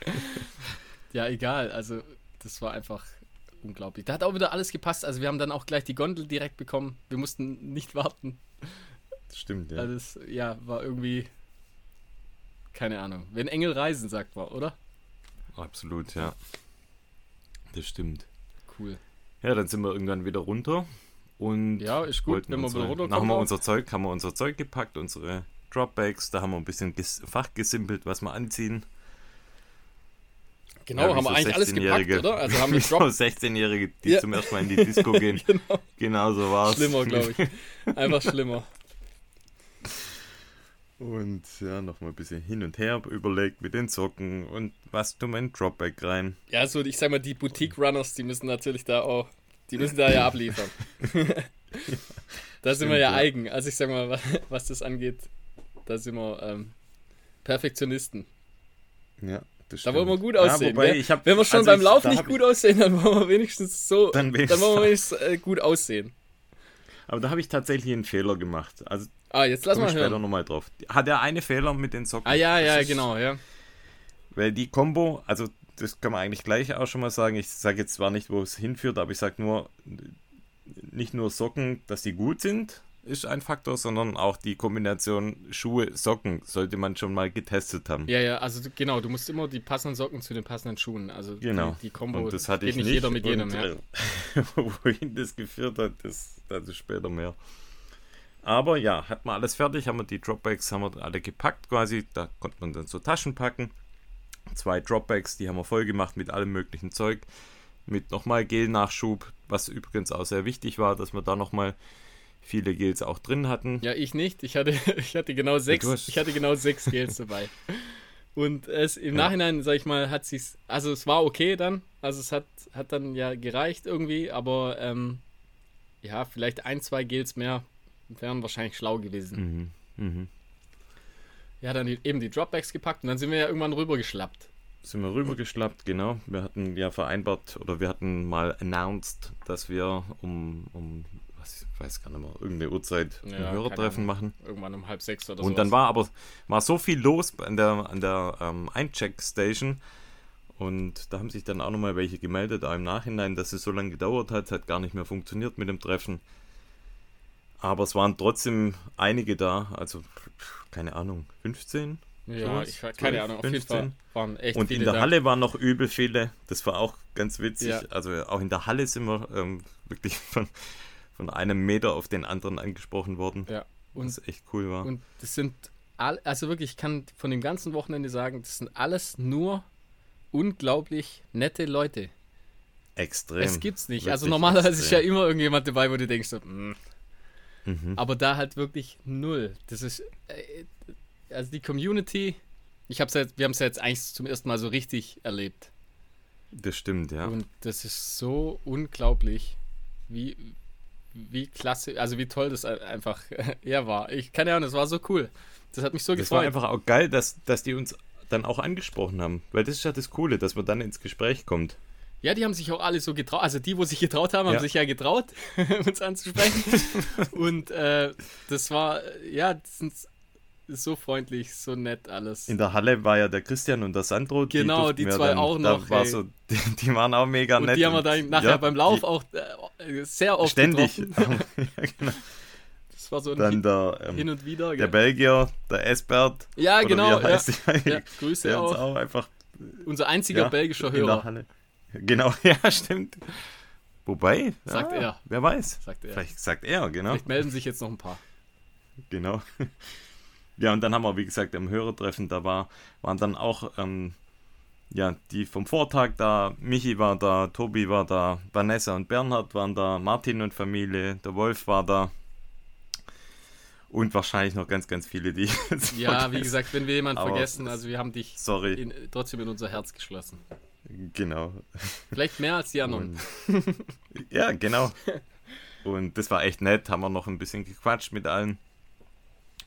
ja, egal. Also, das war einfach unglaublich. Da hat auch wieder alles gepasst. Also, wir haben dann auch gleich die Gondel direkt bekommen. Wir mussten nicht warten. Das stimmt, ja. Also, das, ja, war irgendwie. Keine Ahnung. Wenn Engel reisen, sagt man, oder? Absolut, ja. Das stimmt. Cool. Ja, dann sind wir irgendwann wieder runter und Ja, ist gut, wenn wir wieder runterkommen. Dann haben wir unser Zeug, haben wir unser Zeug gepackt, unsere Dropbags, da haben wir ein bisschen ges fachgesimpelt, was wir anziehen. Genau, Ja, haben wir so eigentlich alles gepackt, 16-Jährige. oder? Also haben wir so Drop 16-Jährige, die Ja. zum ersten Mal in die Disco gehen. genau. Genau so war es. Schlimmer, glaube ich. Einfach schlimmer. Und ja, noch mal ein bisschen hin und her überlegt mit den Socken und was tun wir in Dropback rein. Ja, so, ich sag mal, die Boutique-Runners, die müssen natürlich da auch, die müssen da ja abliefern. da sind wir Stimmt, ja, ja. eigen. Also ich sag mal, wa- was das angeht, da sind wir ähm, Perfektionisten. Ja, das Da wollen wir stimmt. gut aussehen. Ja, wobei hab, Wenn wir schon also beim ich- Lauf nicht gut aussehen, dann wollen wir wenigstens so, Dann dann, wollen wir wenigstens äh, gut aussehen. Aber da habe ich tatsächlich einen Fehler gemacht. Also Ah, jetzt lass mal ich später hören. nochmal drauf. Hat er eine Fehler mit den Socken? Ah ja, Das ja, ist- genau, ja. Weil die Combo, also das kann man eigentlich gleich auch schon mal sagen. Ich sage jetzt zwar nicht, wo es hinführt, aber ich sage nur, nicht nur Socken, dass die gut sind, ist ein Faktor, sondern auch die Kombination Schuhe-Socken sollte man schon mal getestet haben. Ja, ja, also genau, du musst immer die passenden Socken zu den passenden Schuhen. Also Genau. die, die Kombo und das hatte ich nicht jeder mit jedem, und, ja. äh, wohin das geführt hat, das dazu später mehr. Aber ja, hat man alles fertig, haben wir die Dropbags haben wir alle gepackt quasi, da konnte man dann so Taschen packen. Zwei Dropbags, die haben wir voll gemacht mit allem möglichen Zeug. mit nochmal Gel-Nachschub, was übrigens auch sehr wichtig war, dass wir da nochmal viele Gels auch drin hatten. Ja, ich nicht. Ich hatte, ich hatte genau sechs, hast- ich hatte genau sechs Gels dabei. Und es im Ja. Nachhinein, sag ich mal, hat sich's, also es war okay dann, also es hat, hat dann ja gereicht irgendwie, aber ähm, ja, vielleicht ein, zwei Gels mehr wären wahrscheinlich schlau gewesen. Mhm. Mhm. Ja, dann die, eben die Dropbacks gepackt und dann sind wir ja irgendwann rübergeschlappt. Sind wir rübergeschlappt, genau. Wir hatten ja vereinbart oder wir hatten mal announced, dass wir um, um was, ich weiß gar nicht mehr, irgendeine Uhrzeit ein Ja, Hörertreffen keine machen. Irgendwann um halb sechs oder so. Und dann war aber war so viel los an der, an der ähm, Eincheck-Station. Und da haben sich dann auch nochmal welche gemeldet, auch im Nachhinein, dass es so lange gedauert hat, hat gar nicht mehr funktioniert mit dem Treffen. Aber es waren trotzdem einige da, also keine Ahnung, 15? Ja, ich keine 12, Ahnung, auf jeden Fall 15. waren echt Und in der da. Halle waren noch übel viele. Das war auch ganz witzig. Ja. Also auch in der Halle sind wir ähm, wirklich von, von einem Meter auf den anderen angesprochen worden. Ja, und was echt cool war. Und das sind, all, also wirklich, ich kann von dem ganzen Wochenende sagen, das sind alles nur unglaublich nette Leute. extrem. es gibt's nicht. Also normalerweise ist ja extrem. immer irgendjemand dabei, wo du denkst, so, mm. Mhm. aber da halt wirklich null. Das ist, äh, also die Community, ich hab's jetzt, wir haben es ja jetzt eigentlich zum ersten Mal so richtig erlebt. Das stimmt, ja. Und das ist so unglaublich, wie, wie klasse, also wie toll das einfach ja, war. Ich keine Ahnung, das war so cool. Das hat mich so das war gefreut. einfach auch geil, dass, dass die uns dann auch angesprochen haben. Weil das ist ja das Coole, dass man dann ins Gespräch kommt. Ja, die haben sich auch alle so getraut. Also die, wo sich getraut haben, haben Ja. sich ja getraut, uns anzusprechen. Und äh, das war, ja, das sind so freundlich, so nett alles. In der Halle war ja der Christian und der Sandro. Genau, die wir zwei dann, auch noch, War so, die, die waren auch mega und nett. die haben wir dann nachher ja, beim Lauf die- auch äh, sehr oft ständig. getroffen. ja, genau. Das war so ein Dann Hin, der, ähm, Hin und Wieder. der gell? Belgier, der Esbert. Ja, genau. Ja. Ja, Grüße der uns auch. auch einfach Unser einziger belgischer in der Hörer, Halle. Genau, ja, stimmt. Wobei, Sagt er. Wer weiß. sagt er. Vielleicht sagt er, genau. Vielleicht melden sich jetzt noch ein paar. Genau. Ja, und dann haben wir, wie gesagt, am Hörertreffen, da war, waren dann auch ähm, ja, die vom Vortag da, Michi war da, Tobi war da, Vanessa und Bernhard waren da, Martin und Familie, der Wolf war da. Und wahrscheinlich noch ganz, ganz viele, die Ja, wie gesagt, wenn wir jemanden Aber vergessen, also wir haben dich Sorry, in, trotzdem in unser Herz geschlossen. genau. Vielleicht mehr als die anderen. Und, ja, genau. Und das war echt nett, haben wir noch ein bisschen gequatscht mit allen.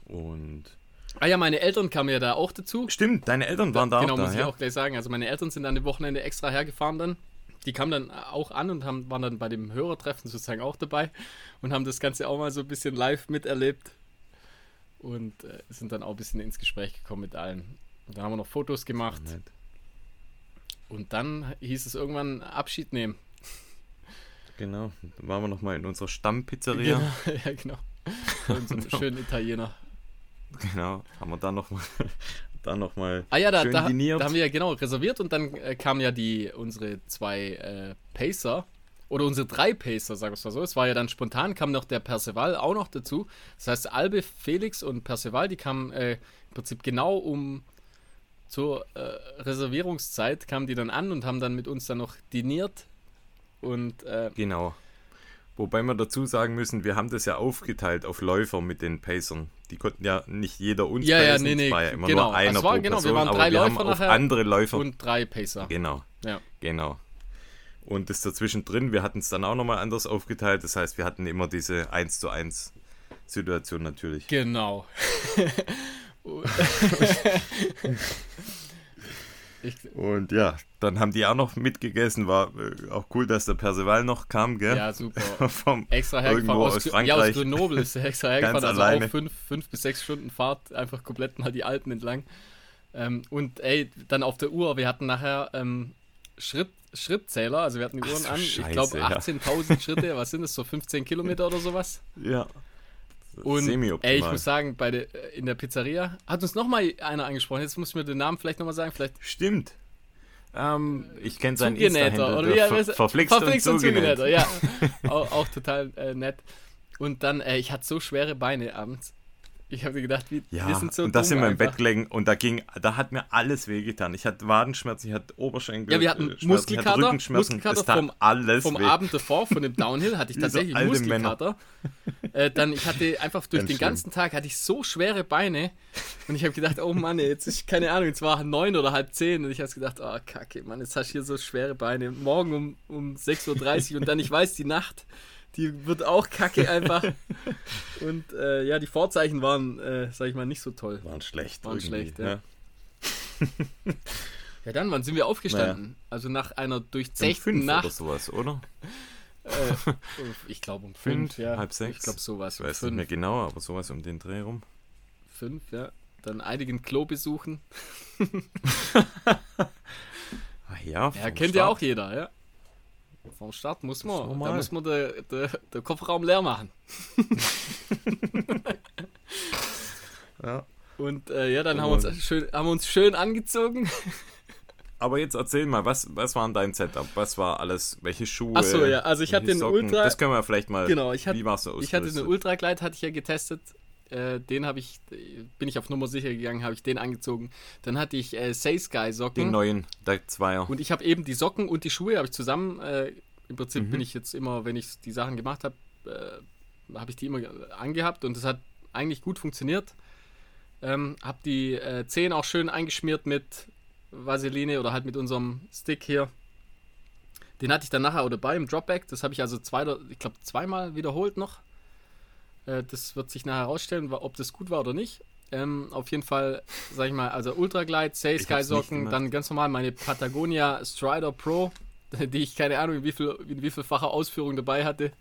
Und Ah ja, meine Eltern kamen ja da auch dazu. stimmt, deine Eltern waren da genau, auch da, muss ich ja? auch gleich sagen. Also meine Eltern sind an dem Wochenende extra hergefahren dann. Die kamen dann auch an und haben, waren dann bei dem Hörertreffen sozusagen auch dabei und haben das Ganze auch mal so ein bisschen live miterlebt und äh, sind dann auch ein bisschen ins Gespräch gekommen mit allen. Und dann haben wir noch Fotos gemacht und dann hieß es irgendwann Abschied nehmen. Genau, dann waren wir nochmal in unserer Stammpizzeria. Genau, ja, genau. Bei unserem schönen Italiener. Genau, haben wir da nochmal da noch mal Ah ja, da, schön da, diniert. da haben wir ja genau reserviert und dann äh, kamen ja die unsere zwei äh, Pacer oder unsere drei Pacer, sag ich mal so. Es war ja dann spontan, kam noch der Perceval auch noch dazu. Das heißt, Albe, Felix und Perceval, die kamen äh, im Prinzip genau um zur äh, Reservierungszeit, kamen die dann an und haben dann mit uns dann noch diniert. Und äh, Genau. Wobei wir dazu sagen müssen, wir haben das ja aufgeteilt auf Läufer mit den Pacern. Die konnten ja nicht jeder uns Ja, ja, pacen, nee, es nee, war ja immer genau. nur einer Es war- pro genau, wir Person, waren aber drei wir haben Läufer auf nachher andere Läufer. und drei Pacer. genau, Ja. genau. Und das dazwischen drin, wir hatten es dann auch nochmal anders aufgeteilt. Das heißt, wir hatten immer diese 1 zu 1 Situation natürlich. Genau. ich, Und ja, dann haben die auch noch mitgegessen. War äh, auch cool, dass der Perceval noch kam, gell? ja, super. Vom, Extra hergefahren aus, aus Gr- ja, aus Frankreich. Grenoble ist er extra hergefahren, Ganz also alleine. auch fünf, fünf bis sechs Stunden Fahrt, einfach komplett mal die Alpen entlang. Ähm, und ey, dann auf der Uhr, wir hatten nachher ähm, Schritt, Schrittzähler, also wir hatten die Uhren so, an, ich Scheiße, glaube ja. 18.000 Schritte, was sind das, so 15 Kilometer oder sowas? ja. Und ey, ich muss sagen, bei der, äh, in der Pizzeria hat uns nochmal einer angesprochen, jetzt muss ich mir den Namen vielleicht nochmal sagen, vielleicht Stimmt. Ähm, ich kenne seinen Insta-Handle, wie ver er? verflixt, Verflixt und und zugenäht. Zugenähter, ja. auch, auch total äh, nett. Und dann, äh, ich hatte so schwere Beine abends. Ich habe gedacht, wie, Ja, wir sind so und da dumm sind wir im einfach. Bett gelegen und da ging, da hat mir alles wehgetan. Ich hatte Wadenschmerzen, ich hatte Oberschenkel. Ja, wir hatten äh, Schmerzen, Muskelkater, hatte Rückenschmerzen, Muskelkater vom- alles Vom weh. Abend davor, von dem Downhill, hatte ich so tatsächlich alte Muskelkater. Äh, dann, ich hatte einfach durch Ganz den schlimm. ganzen Tag hatte ich so schwere Beine und ich habe gedacht, oh Mann, jetzt ist keine Ahnung, jetzt war neun oder halb zehn und ich habe gedacht, oh kacke, Mann, jetzt hast du hier so schwere Beine. Morgen um, um 6.30 Uhr und dann, ich weiß, die Nacht, die wird auch kacke einfach. Und äh, ja, die Vorzeichen waren, äh, sag ich mal, nicht so toll. Waren schlecht. Waren schlecht, ja. Ja, dann, wann sind wir aufgestanden? Also nach einer Um durchzechten oder Nacht. sowas, oder? Äh, ich glaube um fünf, Fünf, ja. halb sechs? Ich glaube sowas. Ich Um weiß nicht fünf, mehr genau, aber sowas um den Dreh rum. fünf, ja. Dann einigen Klo besuchen. Ah, ja, Ja, kennt ja Start. auch jeder, ja. Vom Start muss man, da muss man den de, de Kofferraum leer machen. Ja. Und äh, ja, dann haben wir, uns schön, haben wir uns schön angezogen. Aber jetzt erzähl mal, was, was war dein Setup? Was war alles? Welche Schuhe? Ach so, ja, also ich hatte den Socken? Ultra- Das können wir vielleicht mal. Genau, ich hatte- wie warst du Ich hatte den Ultraglide, hatte ich ja getestet. Äh, den habe ich, bin ich auf Nummer sicher gegangen, habe ich den angezogen. Dann hatte ich äh, Say Sky Socken. Den neuen, der Zweier. Und ich habe eben die Socken und die Schuhe habe ich zusammen. Äh, Im Prinzip Mhm. bin ich jetzt immer, wenn ich die Sachen gemacht habe, äh, habe ich die immer angehabt und das hat eigentlich gut funktioniert. Ähm, habe die äh, Zehen auch schön eingeschmiert mit Vaseline oder halt mit unserem Stick hier. Den hatte ich dann nachher auch dabei im Dropback. Das habe ich also zwei, oder- ich glaube zweimal wiederholt noch. Äh, das wird sich nachher herausstellen, ob das gut war oder nicht. Ähm, auf jeden Fall, sag ich mal, also Ultraglide, Say Sky Socken, dann ganz normal meine Patagonia Strider Pro, die ich keine Ahnung, in wie viel, in wie vielfacher Ausführung dabei hatte.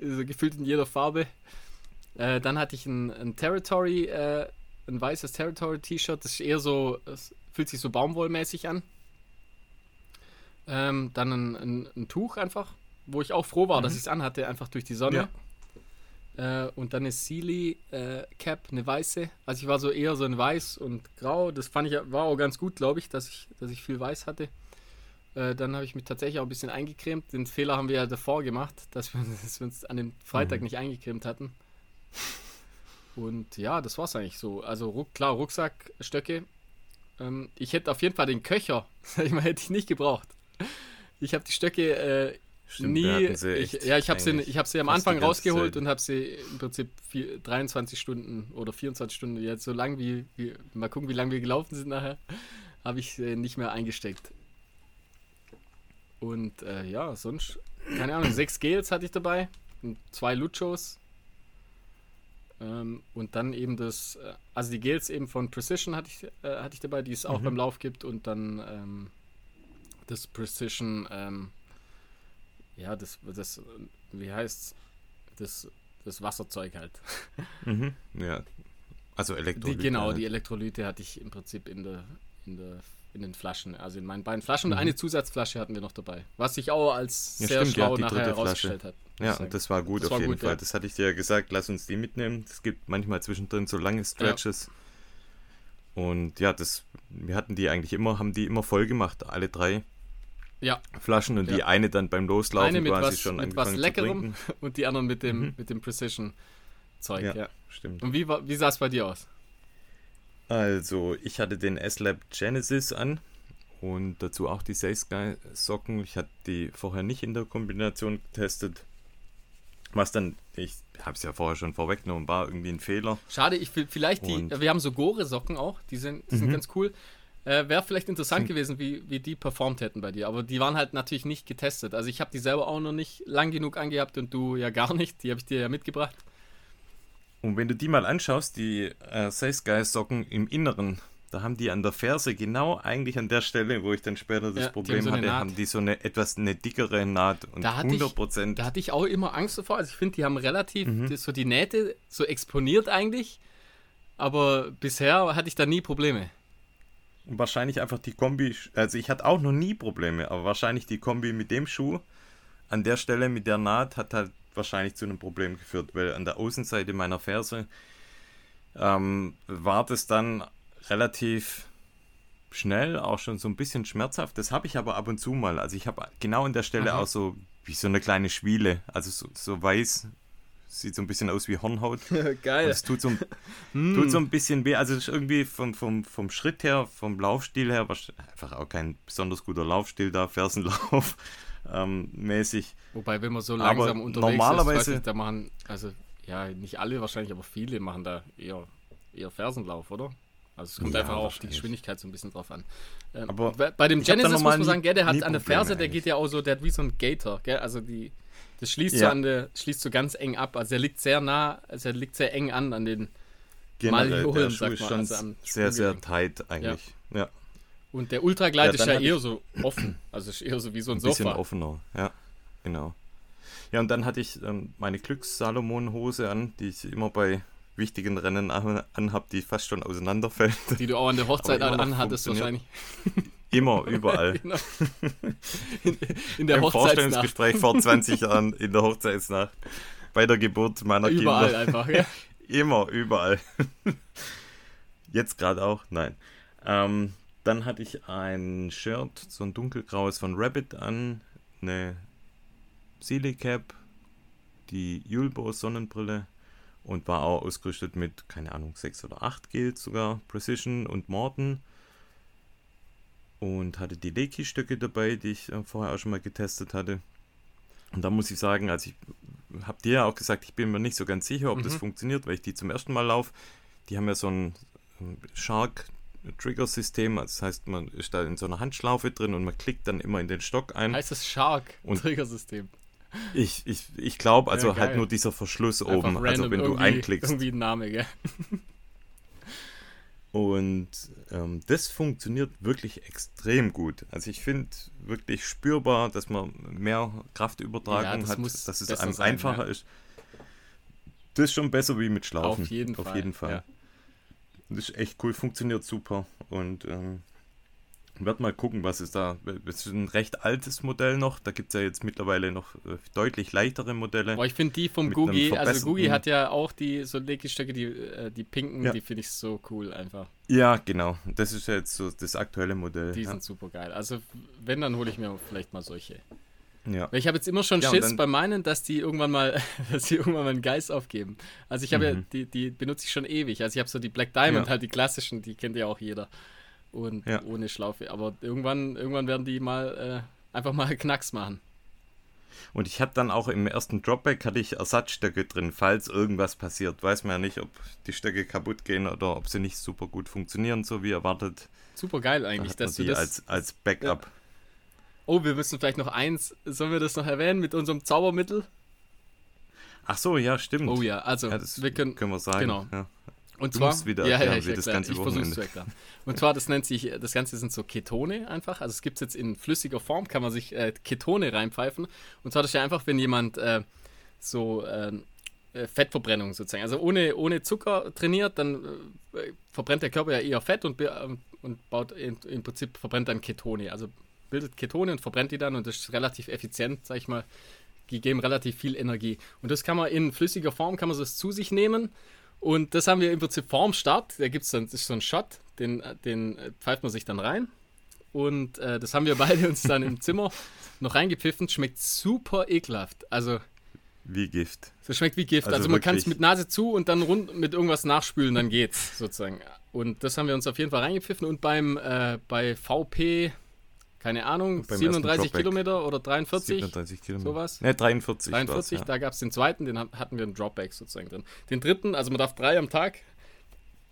Also gefühlt in jeder Farbe. Äh, dann hatte ich ein, ein Territory, äh, ein weißes Territory-T-Shirt. Das ist eher so, es fühlt sich so baumwollmäßig an. Ähm, dann ein, ein, ein Tuch einfach, wo ich auch froh war, dass ich es anhatte, einfach durch die Sonne. Äh, und dann eine Sealy äh, Cap, eine weiße. Also ich war so eher so ein weiß und grau. Das fand ich war auch ganz gut, glaube ich, dass ich, dass ich viel weiß hatte. Äh, dann habe ich mich tatsächlich auch ein bisschen eingecremt. Den Fehler haben wir ja davor gemacht, dass wir, dass wir uns an dem Freitag nicht eingecremt hatten. Und ja, das war's eigentlich so. Also Ruck, klar, Rucksack, Stöcke. Ähm, ich hätte auf jeden Fall den Köcher, sag ich mal, hätte ich nicht gebraucht. Ich habe die Stöcke äh, Stimmt, nie. sie ich, ja, ich habe sie, ich hab sie am Anfang rausgeholt Zeit. und habe sie im Prinzip vier, 23 Stunden oder 24 Stunden, jetzt so lang wie, wie mal gucken, wie lange wir gelaufen sind nachher, habe ich sie nicht mehr eingesteckt. Und äh, ja, sonst, keine Ahnung, sechs Gels hatte ich dabei und zwei Luchos. Ähm, und dann eben das, äh, also die Gels eben von Precision hatte ich, äh, hatte ich dabei, die es auch Mhm. beim Lauf gibt und dann ähm, das Precision, ähm, ja, das, das, wie heißt's, das, das Wasserzeug halt. Mhm. Ja. Also Die, Elektrolyte. genau, halt. die Elektrolyte hatte ich im Prinzip in der, in der in den Flaschen, also in meinen beiden Flaschen Mhm. und eine Zusatzflasche hatten wir noch dabei, was sich auch als Ja, sehr stimmt, ja, schlau die nachher dritte herausgestellt hat. Ja, und das war gut Das auf war jeden gut, Fall. ja. Das hatte ich dir ja gesagt, lass uns die mitnehmen. Es gibt manchmal zwischendrin so lange Stretches. Und ja, das, wir hatten die eigentlich immer, haben die immer voll gemacht, alle drei ja, Flaschen und die Ja. eine dann beim Loslaufen eine quasi was, schon mit was angefangen zu Leckerem und die anderen mit dem, Mhm. mit dem Precision-Zeug. Ja, Ja. stimmt. Und wie, wie sah es bei dir aus? Also, ich hatte den S-Lab Genesis an und dazu auch die Sky Socken. Ich hatte die vorher nicht in der Kombination getestet. Was dann, ich habe es ja vorher schon vorweggenommen, war irgendwie ein Fehler. Schade, ich will vielleicht die, Und- wir haben so Gore-Socken auch, die sind, die sind Mhm. ganz cool. Äh, Wäre vielleicht interessant Sind- gewesen, wie, wie die performt hätten bei dir, aber die waren halt natürlich nicht getestet. Also ich habe die selber auch noch nicht lang genug angehabt und du ja gar nicht, die habe ich dir ja mitgebracht. Und wenn du die mal anschaust, die äh, Say Sky Socken im Inneren, da haben die an der Ferse genau eigentlich an der Stelle, wo ich dann später das Ja, die haben Problem so hatte, Naht. haben die so eine etwas eine dickere Naht und Da hatte ich- 100 Prozent. Da hatte ich auch immer Angst davor. Also ich finde, die haben relativ Mhm. die, so die Nähte so exponiert eigentlich, aber bisher hatte ich da nie Probleme. Wahrscheinlich einfach die Kombi, also ich hatte auch noch nie Probleme, aber wahrscheinlich die Kombi mit dem Schuh an der Stelle mit der Naht hat halt wahrscheinlich zu einem Problem geführt, weil an der Außenseite meiner Ferse ähm, war das dann relativ schnell, auch schon so ein bisschen schmerzhaft. Das habe ich aber ab und zu mal. Also ich habe genau an der Stelle Aha. auch so wie so eine kleine Schwiele, also so, so weiß, sieht so ein bisschen aus wie Hornhaut. Geil. Es tut so, ein- tut so ein bisschen weh. Also irgendwie vom, vom, vom Schritt her, vom Laufstil her, einfach auch kein besonders guter Laufstil da, Fersenlauf ähm, mäßig. Wobei, wenn man so Aber langsam unterwegs normalerweise- ist, ich, da machen, also ja, nicht alle wahrscheinlich, aber viele machen da eher, eher Fersenlauf, oder? Also es kommt Ja, einfach auf die. Geschwindigkeit so ein bisschen drauf an. Ähm, Aber bei- dem Genesis muss man sagen, gell, der hat an der Ferse, der geht ja auch so, der hat wie so ein Gator, gell? Also die, das schließt so Ja. an der, schließt so ganz eng ab. Also er liegt sehr nah, also er liegt sehr eng an an den Generell, Maliolen, der Schuh ist schon also sehr, sehr tight eigentlich. Ja, und der Ultraglide Ja, ist ja eher so offen. Also ist eher so wie so ein, ein bisschen Sofa. offener. Ja, genau. Ja, und dann hatte ich ähm, meine Glücks-Salomon-Hose an, die ich immer bei wichtigen Rennen an- anhab, die fast schon auseinanderfällt. Die du auch an der Hochzeit noch anhattest wahrscheinlich. Immer, überall. Genau. In, in der Im. Vorstellungsgespräch vor 20 Jahren in der Hochzeitsnacht. Bei der Geburt meiner Überall Kinder. einfach, ja. Immer, überall. Jetzt gerade auch? Nein. Ähm, dann hatte ich ein Shirt, so ein dunkelgraues von Rabbit an, eine Silicap, die Julbo Sonnenbrille und war auch ausgerüstet mit, keine Ahnung, 6 oder 8 Gels sogar, Precision und Morton. Und hatte die Leiki-Stöcke dabei, die ich äh, vorher auch schon mal getestet hatte. Und da muss ich sagen, also ich habe dir ja auch gesagt, ich bin mir nicht so ganz sicher, ob das Mhm. funktioniert, weil ich die zum ersten Mal laufe. Die haben ja so ein ähm, Shark-Trigger-System, also das heißt, man ist da in so einer Handschlaufe drin und man klickt dann immer in den Stock ein. Heißt das Shark Und- Triggersystem. Ich, ich, ich glaube, also Ja, halt nur dieser Verschluss Einfach oben, also wenn du einklickst. Irgendwie ein Name, gell? Und ähm, das funktioniert wirklich extrem gut. Also ich finde wirklich spürbar, dass man mehr Kraftübertragung Ja, das hat, dass es einem sein, einfacher ja. ist. Das ist schon besser wie mit Schlaufen. Auf jeden Auf Fall. jeden Fall. Das ist echt cool, funktioniert super. Und ähm, werd mal gucken, was es da. Es ist ein recht altes Modell noch. Da gibt es ja jetzt mittlerweile noch äh, deutlich leichtere Modelle. Aber ich finde die vom Gugi, also Gugi hat ja auch die so Lecky-Stöcke, die, äh, die pinken, Ja. die finde ich so cool einfach. Ja, genau. Das ist ja jetzt so das aktuelle Modell. Die ja. sind super geil. Also wenn, dann hole ich mir vielleicht mal solche. Ja. Weil ich habe jetzt immer schon Ja, Schiss bei meinen, dass die irgendwann mal, dass die irgendwann mal einen Geist aufgeben. Also ich habe ja, Mhm. die, die benutze ich schon ewig. Also ich habe so die Black Diamond, Ja. halt die klassischen, die kennt ja auch jeder. Und Ja. ohne Schlaufe. Aber irgendwann, irgendwann werden die mal äh, einfach mal Knacks machen. Und ich hatte dann auch im ersten Dropback hatte ich Ersatzstöcke drin, falls irgendwas passiert. Weiß man ja nicht, ob die Stöcke kaputt gehen oder ob sie nicht super gut funktionieren, so wie erwartet. Super geil Da eigentlich, man dass du die das. als, als Backup. Oh, wir müssen vielleicht noch eins, sollen wir das noch erwähnen mit unserem Zaubermittel? Ach so, ja, stimmt. Oh ja, also Ja, wir können. können wir sagen. genau. Ja. Und Du zwar, musst wieder ja, ja, ich, wie das ganze ich Wochenende- zu erklären. Und zwar, das nennt sich, das Ganze sind so Ketone einfach. Also es gibt es jetzt in flüssiger Form, kann man sich äh, Ketone reinpfeifen. Und zwar das ist ja einfach, wenn jemand äh, so ähm, äh, Fettverbrennung sozusagen, also ohne, ohne Zucker trainiert, dann äh, verbrennt der Körper ja eher Fett und, und baut in, im Prinzip verbrennt dann Ketone. Also bildet Ketone und verbrennt die dann und das ist relativ effizient, sag ich mal. Die geben relativ viel Energie. Und das kann man in flüssiger Form, kann man das zu sich nehmen. Und das haben wir im Prinzip vorm Start. Da gibt es dann ist so einen Shot, den, den äh, pfeift man sich dann rein. Und äh, das haben wir beide uns dann im Zimmer noch reingepfiffen. Schmeckt super ekelhaft. Also, Wie Gift. das schmeckt wie Gift. Also, Also man kann es mit Nase zu und dann rund mit irgendwas nachspülen, dann geht's sozusagen. Und das haben wir uns auf jeden Fall reingepfiffen. Und beim äh, bei VP, keine Ahnung, Beim ersten 37 Dropback. Kilometer oder 43, 37 Kilometer. sowas? Ne, 43. 43, war's, ja. da gab es den zweiten, den hat- hatten wir einen Dropback sozusagen drin. Den dritten, also man darf drei am Tag.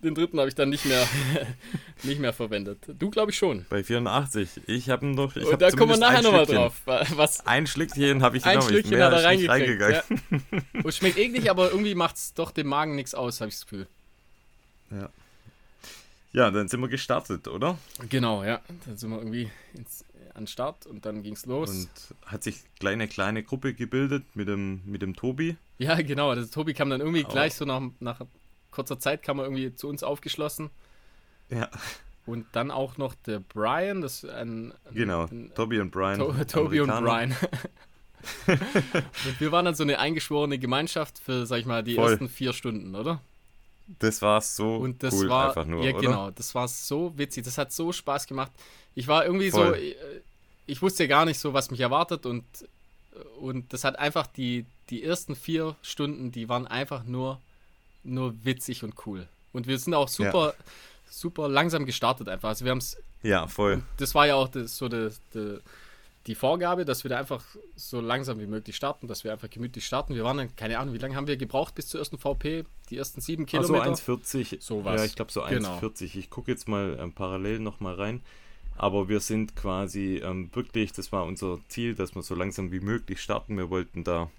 Den dritten habe ich dann nicht mehr, nicht mehr verwendet. Du, glaube ich, schon. Bei 84. Ich habe noch. Ich Und hab da kommen wir nachher nochmal drauf. Was Ein Schlückchen habe ich ein genommen. Schlückchen hat er reingekriegt. reingegangen. Ja. Und schmeckt eklig, aber irgendwie macht es doch dem Magen nichts aus, habe ich das Gefühl. Ja, dann sind wir gestartet, oder? Genau, ja. Dann sind wir irgendwie ins, an den Start und dann ging es los. Und hat sich kleine, kleine Gruppe gebildet mit dem, mit dem Tobi. ja, genau. Also Tobi kam dann irgendwie Aber- gleich so nach, nach kurzer Zeit kam er irgendwie zu uns aufgeschlossen. Ja, Und dann auch noch der Brian, das ein, genau. ein, Tobi und Brian. To Tobi und. Brian. und wir waren dann so eine eingeschworene Gemeinschaft für, sag ich mal, die Voll. ersten vier Stunden, oder? Das war so Und das cool war, einfach nur, ja oder? genau, das war so witzig, das hat so Spaß gemacht. Ich war irgendwie so, Voll. ich, ich wusste ja gar nicht so, was mich erwartet und Und das hat einfach die, die ersten vier Stunden, die waren einfach nur, nur witzig und cool. Und wir sind auch super, ja. super langsam gestartet einfach. Also wir haben es. Ja, voll. Das war ja auch das, so das, das, die Vorgabe, dass wir da einfach so langsam wie möglich starten, dass wir einfach gemütlich starten. Wir waren dann, keine Ahnung, wie lange haben wir gebraucht bis zur ersten VP? Die ersten sieben Kilometer? Also 1,40. So was. Ja, ich glaube so 1,40. Genau. Ich gucke jetzt mal ähm, parallel nochmal rein. Aber wir sind quasi ähm, wirklich, das war unser Ziel, dass wir so langsam wie möglich starten. Wir wollten da.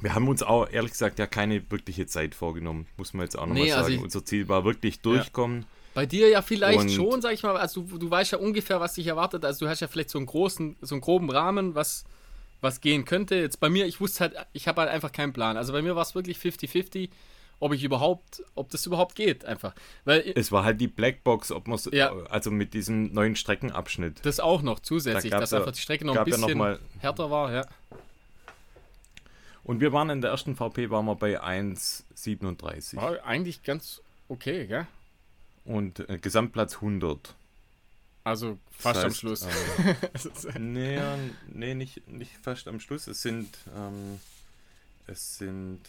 Wir haben uns auch ehrlich gesagt ja keine wirkliche Zeit vorgenommen, muss man jetzt auch nochmal nee, also sagen. Also Unser Ziel war wirklich durchkommen. Ja. Bei dir ja vielleicht und schon, sag ich mal. Also du, du weißt ja ungefähr, was dich erwartet. Also du hast ja vielleicht so einen großen, so einen groben Rahmen, was, was gehen könnte. Jetzt bei mir, ich wusste halt, ich habe halt einfach keinen Plan. Also bei mir war es wirklich 50-50 ob ich überhaupt, ob das überhaupt geht, einfach. Weil, es war halt die Blackbox, ob man ja, also mit diesem neuen Streckenabschnitt. Das auch noch zusätzlich, da dass ja, einfach die Strecke noch ein bisschen ja noch härter war, ja. Und wir waren in der ersten VP waren wir bei 1,37. War eigentlich ganz okay, gell? Und äh, Gesamtplatz 100. Also fast das heißt, am Schluss. Ähm, nee, nee nicht, nicht fast am Schluss. Es sind, ähm, es sind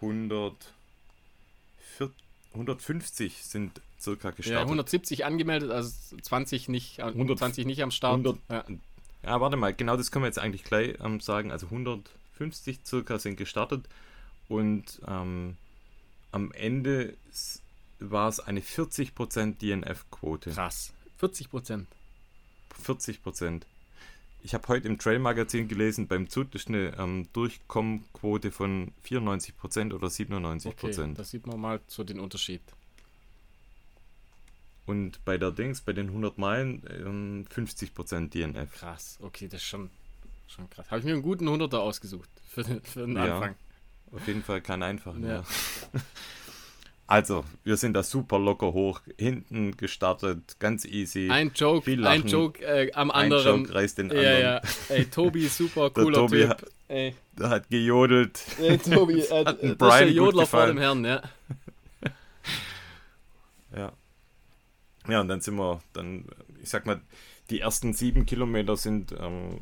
100, 150 sind circa gestartet. Ja, 170 angemeldet, also 20 nicht, 120 nicht am Start. 100, ja. ja. warte mal, genau das können wir jetzt eigentlich gleich ähm, sagen. Also 150 circa sind gestartet und ähm, am Ende war es eine 40% DNF-Quote. Krass, 40%. 40%. Ich habe heute im Trail-Magazin gelesen, beim Zut ist eine ähm, Durchkommenquote von 94% oder 97%. Okay, da sieht man mal so den Unterschied. Und bei der Dings, bei den 100 Meilen, ähm, 50% DNF. Krass, okay, das ist schon, schon krass. Habe ich mir einen guten 100er ausgesucht für, für den Anfang. Ja, auf jeden Fall kein einfachen. Ja. Also, wir sind da super locker hoch, hinten gestartet, ganz easy. Ein Joke, ein Joke äh, am anderen. Ein Joke reißt den anderen. Ja, ja. Ey, Tobi, super cooler Tobi Typ. Hat, Ey. Der hat gejodelt. Ey, Tobi, äh, hat ein Brian der Jodler vor dem Herrn, ja. ja. Ja, und dann sind wir, dann, ich sag mal, die ersten sieben Kilometer sind ähm,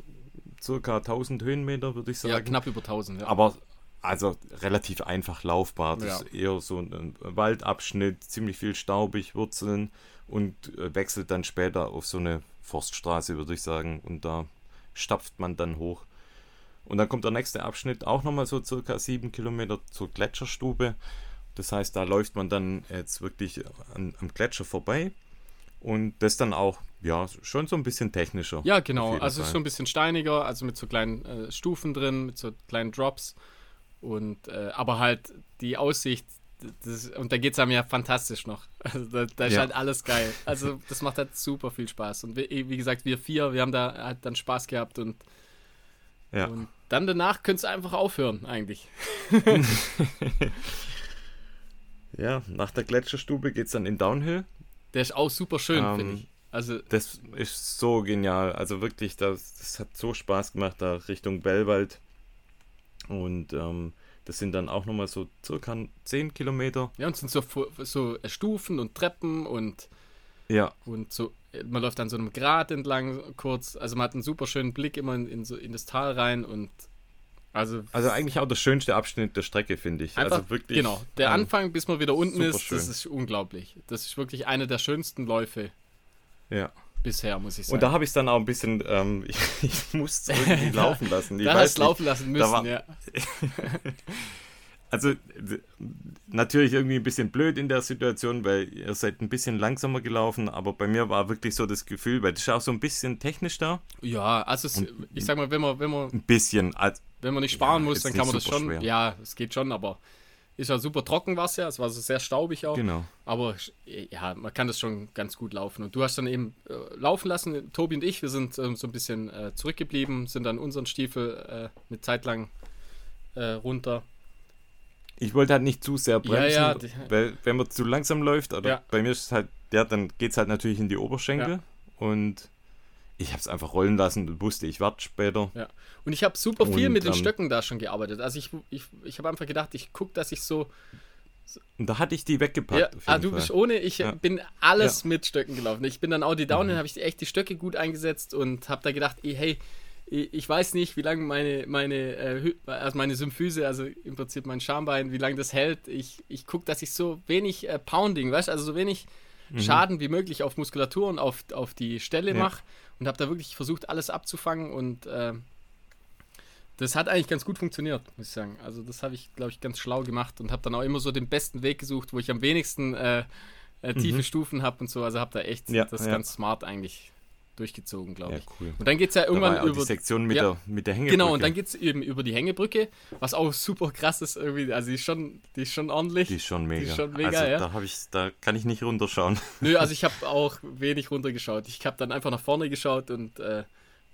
circa 1000 Höhenmeter, würde ich sagen. Ja, knapp über 1000, ja. Aber also relativ einfach laufbar. Das ja. ist eher so ein Waldabschnitt, ziemlich viel staubig, Wurzeln und äh, wechselt dann später auf so eine Forststraße, würde ich sagen. Und da stapft man dann hoch. Und dann kommt der nächste Abschnitt, auch nochmal so circa sieben Kilometer zur Gletscherstube. Das heißt, da läuft man dann jetzt wirklich an, am Gletscher vorbei. Und das dann auch, ja, schon so ein bisschen technischer. Ja, genau. Also Fall. so ein bisschen steiniger, also mit so kleinen äh, Stufen drin, mit so kleinen Drops. Und äh, aber halt die Aussicht, das, und da geht es einem ja fantastisch noch. Also da, da ist ja. halt alles geil. Also das macht halt super viel Spaß. Und wie, wie gesagt, wir vier, wir haben da halt dann Spaß gehabt und, ja. und dann danach könntest du einfach aufhören, eigentlich. ja, nach der Gletscherstube geht es dann in Downhill. Der ist auch super schön, ähm, finde ich. Also, das ist so genial. Also wirklich, das, das hat so Spaß gemacht da Richtung Bellwald. Und ähm, das sind dann auch nochmal so circa 10 Kilometer. Ja, und sind so, so Stufen und Treppen und, ja. und so, man läuft an so einem Grat entlang kurz. Also man hat einen super schönen Blick immer in, in, so, in das Tal rein und also, also eigentlich auch der schönste Abschnitt der Strecke, finde ich. Einfach, also wirklich. Genau, der ähm, Anfang, bis man wieder unten ist, schön. das ist unglaublich. Das ist wirklich einer der schönsten Läufe. Ja bisher, muss ich sagen. Und da habe ich es dann auch ein bisschen, ähm, ich, ich musste es irgendwie laufen lassen. Ich da hast laufen lassen müssen, war, ja. also natürlich irgendwie ein bisschen blöd in der Situation, weil ihr seid ein bisschen langsamer gelaufen, aber bei mir war wirklich so das Gefühl, weil das ist auch so ein bisschen technisch da. Ja, also es, ich sag mal, wenn man, wenn man ein bisschen, als, wenn man nicht sparen ja, muss, dann kann man das schon. Schwer. Ja, es geht schon, aber ist ja super trocken war es ja, es war so sehr staubig auch. Genau. Aber ja, man kann das schon ganz gut laufen. Und du hast dann eben äh, laufen lassen, Tobi und ich, wir sind äh, so ein bisschen äh, zurückgeblieben, sind dann unseren Stiefel äh, eine Zeit lang äh, runter. Ich wollte halt nicht zu sehr bremsen, ja, ja, weil wenn man zu langsam läuft, oder ja. bei mir ist es halt, ja, dann geht es halt natürlich in die Oberschenkel und ich habe es einfach rollen lassen und wusste, ich warte später. Ja. Und ich habe super viel und, mit den ähm, Stöcken da schon gearbeitet. Also ich, ich, ich habe einfach gedacht, ich gucke, dass ich so. Und da hatte ich die weggepackt. Ja, ah, du Fall. bist ohne, ich ja. bin alles ja. mit Stöcken gelaufen. Ich bin dann auch die Downhill, mhm. habe ich echt die Stöcke gut eingesetzt und habe da gedacht, hey, ich weiß nicht, wie lange meine, meine, äh, also meine Symphyse, also im Prinzip mein Schambein, wie lange das hält. Ich, ich gucke, dass ich so wenig äh, Pounding, weißt also so wenig mhm. Schaden wie möglich auf Muskulatur und auf, auf die Stelle ja. mache. Und habe da wirklich versucht, alles abzufangen und äh, das hat eigentlich ganz gut funktioniert, muss ich sagen. Also das habe ich, glaube ich, ganz schlau gemacht und habe dann auch immer so den besten Weg gesucht, wo ich am wenigsten äh, äh, tiefe mhm. Stufen habe und so. Also habe da echt ja, das ja. ganz smart eigentlich durchgezogen, glaube ich. Ja, cool. Und dann geht es ja irgendwann ja über die Sektion mit, ja, der, mit der Hängebrücke. Genau, und dann geht es eben über die Hängebrücke, was auch super krass ist irgendwie. Also die ist schon, die ist schon ordentlich. Die ist schon mega. Die ist schon mega also ja. da, ich, da kann ich nicht runterschauen. Nö, also ich habe auch wenig runtergeschaut. Ich habe dann einfach nach vorne geschaut und äh,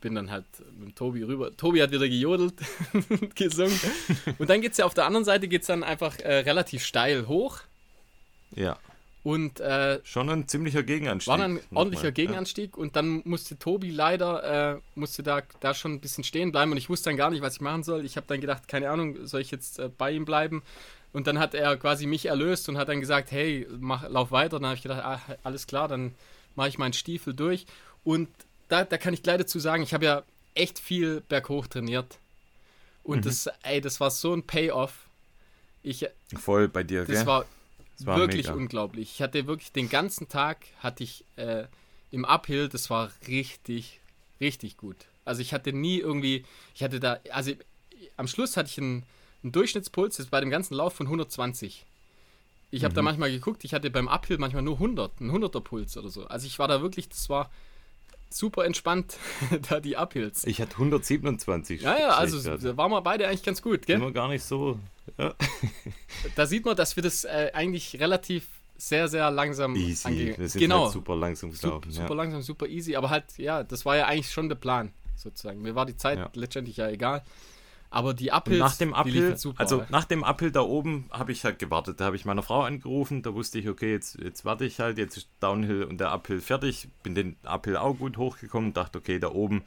bin dann halt mit Tobi rüber. Tobi hat wieder gejodelt und gesungen. Und dann geht es ja auf der anderen Seite geht's dann einfach äh, relativ steil hoch. Ja. Und äh, schon ein ziemlicher Gegenanstieg. War ein ordentlicher Gegenanstieg ja. und dann musste Tobi leider äh, musste da, da schon ein bisschen stehen bleiben und ich wusste dann gar nicht, was ich machen soll. Ich habe dann gedacht, keine Ahnung, soll ich jetzt äh, bei ihm bleiben? Und dann hat er quasi mich erlöst und hat dann gesagt, hey, mach, lauf weiter. Dann habe ich gedacht, ah, alles klar, dann mache ich meinen Stiefel durch. Und da, da kann ich gleich dazu sagen, ich habe ja echt viel berghoch trainiert. Und mhm. das, ey, das war so ein Payoff. Ich, Voll bei dir, das gell? War wirklich mega. unglaublich. Ich hatte wirklich den ganzen Tag hatte ich äh, im Uphill, das war richtig, richtig gut. Also ich hatte nie irgendwie, ich hatte da, also am Schluss hatte ich einen, einen Durchschnittspuls jetzt bei dem ganzen Lauf von 120. Ich habe mhm. da manchmal geguckt, ich hatte beim Uphill manchmal nur 100, ein 100er Puls oder so. Also ich war da wirklich, das war super entspannt, da die Uphills. Ich hatte 127. Ja, ja, also da waren wir beide eigentlich ganz gut, gell? Immer gar nicht so. Ja. Da sieht man, dass wir das äh, eigentlich relativ sehr, sehr langsam easy. angehen. Wir sind genau. Halt super langsam gelaufen. Super, super langsam, super easy. Aber halt, ja, das war ja eigentlich schon der Plan, sozusagen. Mir war die Zeit ja. letztendlich ja egal. Aber die Uphills, nach dem Uphill, super, also nach dem Uphill da oben habe ich halt gewartet. Da habe ich meine Frau angerufen, da wusste ich, okay, jetzt, jetzt warte ich halt, jetzt ist Downhill und der Uphill fertig. Bin den Uphill auch gut hochgekommen, dachte, okay, da oben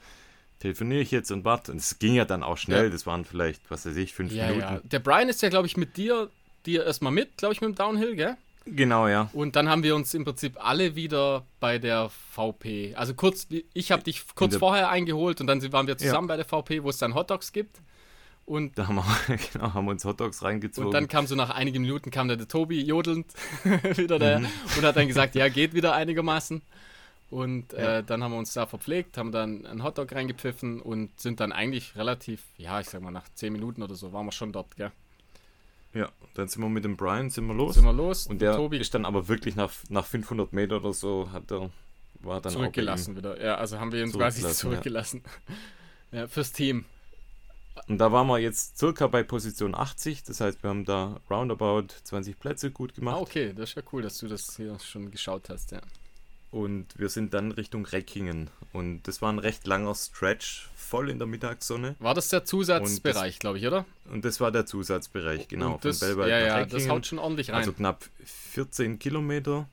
telefoniere ich jetzt und warte. Und es ging ja dann auch schnell, ja. das waren vielleicht, was weiß ich, fünf ja, Minuten. Ja. Der Brian ist ja, glaube ich, mit dir, dir erstmal mit, glaube ich, mit dem Downhill, gell? Genau, ja. Und dann haben wir uns im Prinzip alle wieder bei der VP. Also kurz, ich habe dich kurz vorher eingeholt und dann waren wir zusammen bei der VP, wo es dann Hotdogs gibt. Und da haben wir, genau, haben uns Hotdogs reingezogen. Und dann kam so nach einigen Minuten kam der, der Tobi jodelnd wieder da mhm. und hat dann gesagt, ja, geht wieder einigermaßen. Und ja. äh, dann haben wir uns da verpflegt, haben dann einen Hotdog reingepfiffen und sind dann eigentlich relativ, ja, ich sag mal, nach 10 Minuten oder so waren wir schon dort, gell? Ja, dann sind wir mit dem Brian, sind wir los. Sind wir los. Und der Tobi ist dann aber wirklich nach, nach 500 Meter oder so, hat er, war dann Zurückgelassen wieder, ja, also haben wir ihn quasi zurückgelassen. Ja. ja, fürs Team. Und da waren wir jetzt circa bei Position 80, das heißt, wir haben da roundabout 20 Plätze gut gemacht. Ah, okay, das ist ja cool, dass du das hier schon geschaut hast, ja. Und wir sind dann Richtung Reckingen. Und das war ein recht langer Stretch, voll in der Mittagssonne. War das der Zusatzbereich, glaube ich, oder? Und das war der Zusatzbereich, genau. Und das, von ja, nach ja, Reckingen. das haut schon ordentlich rein. Also knapp 14 Kilometer.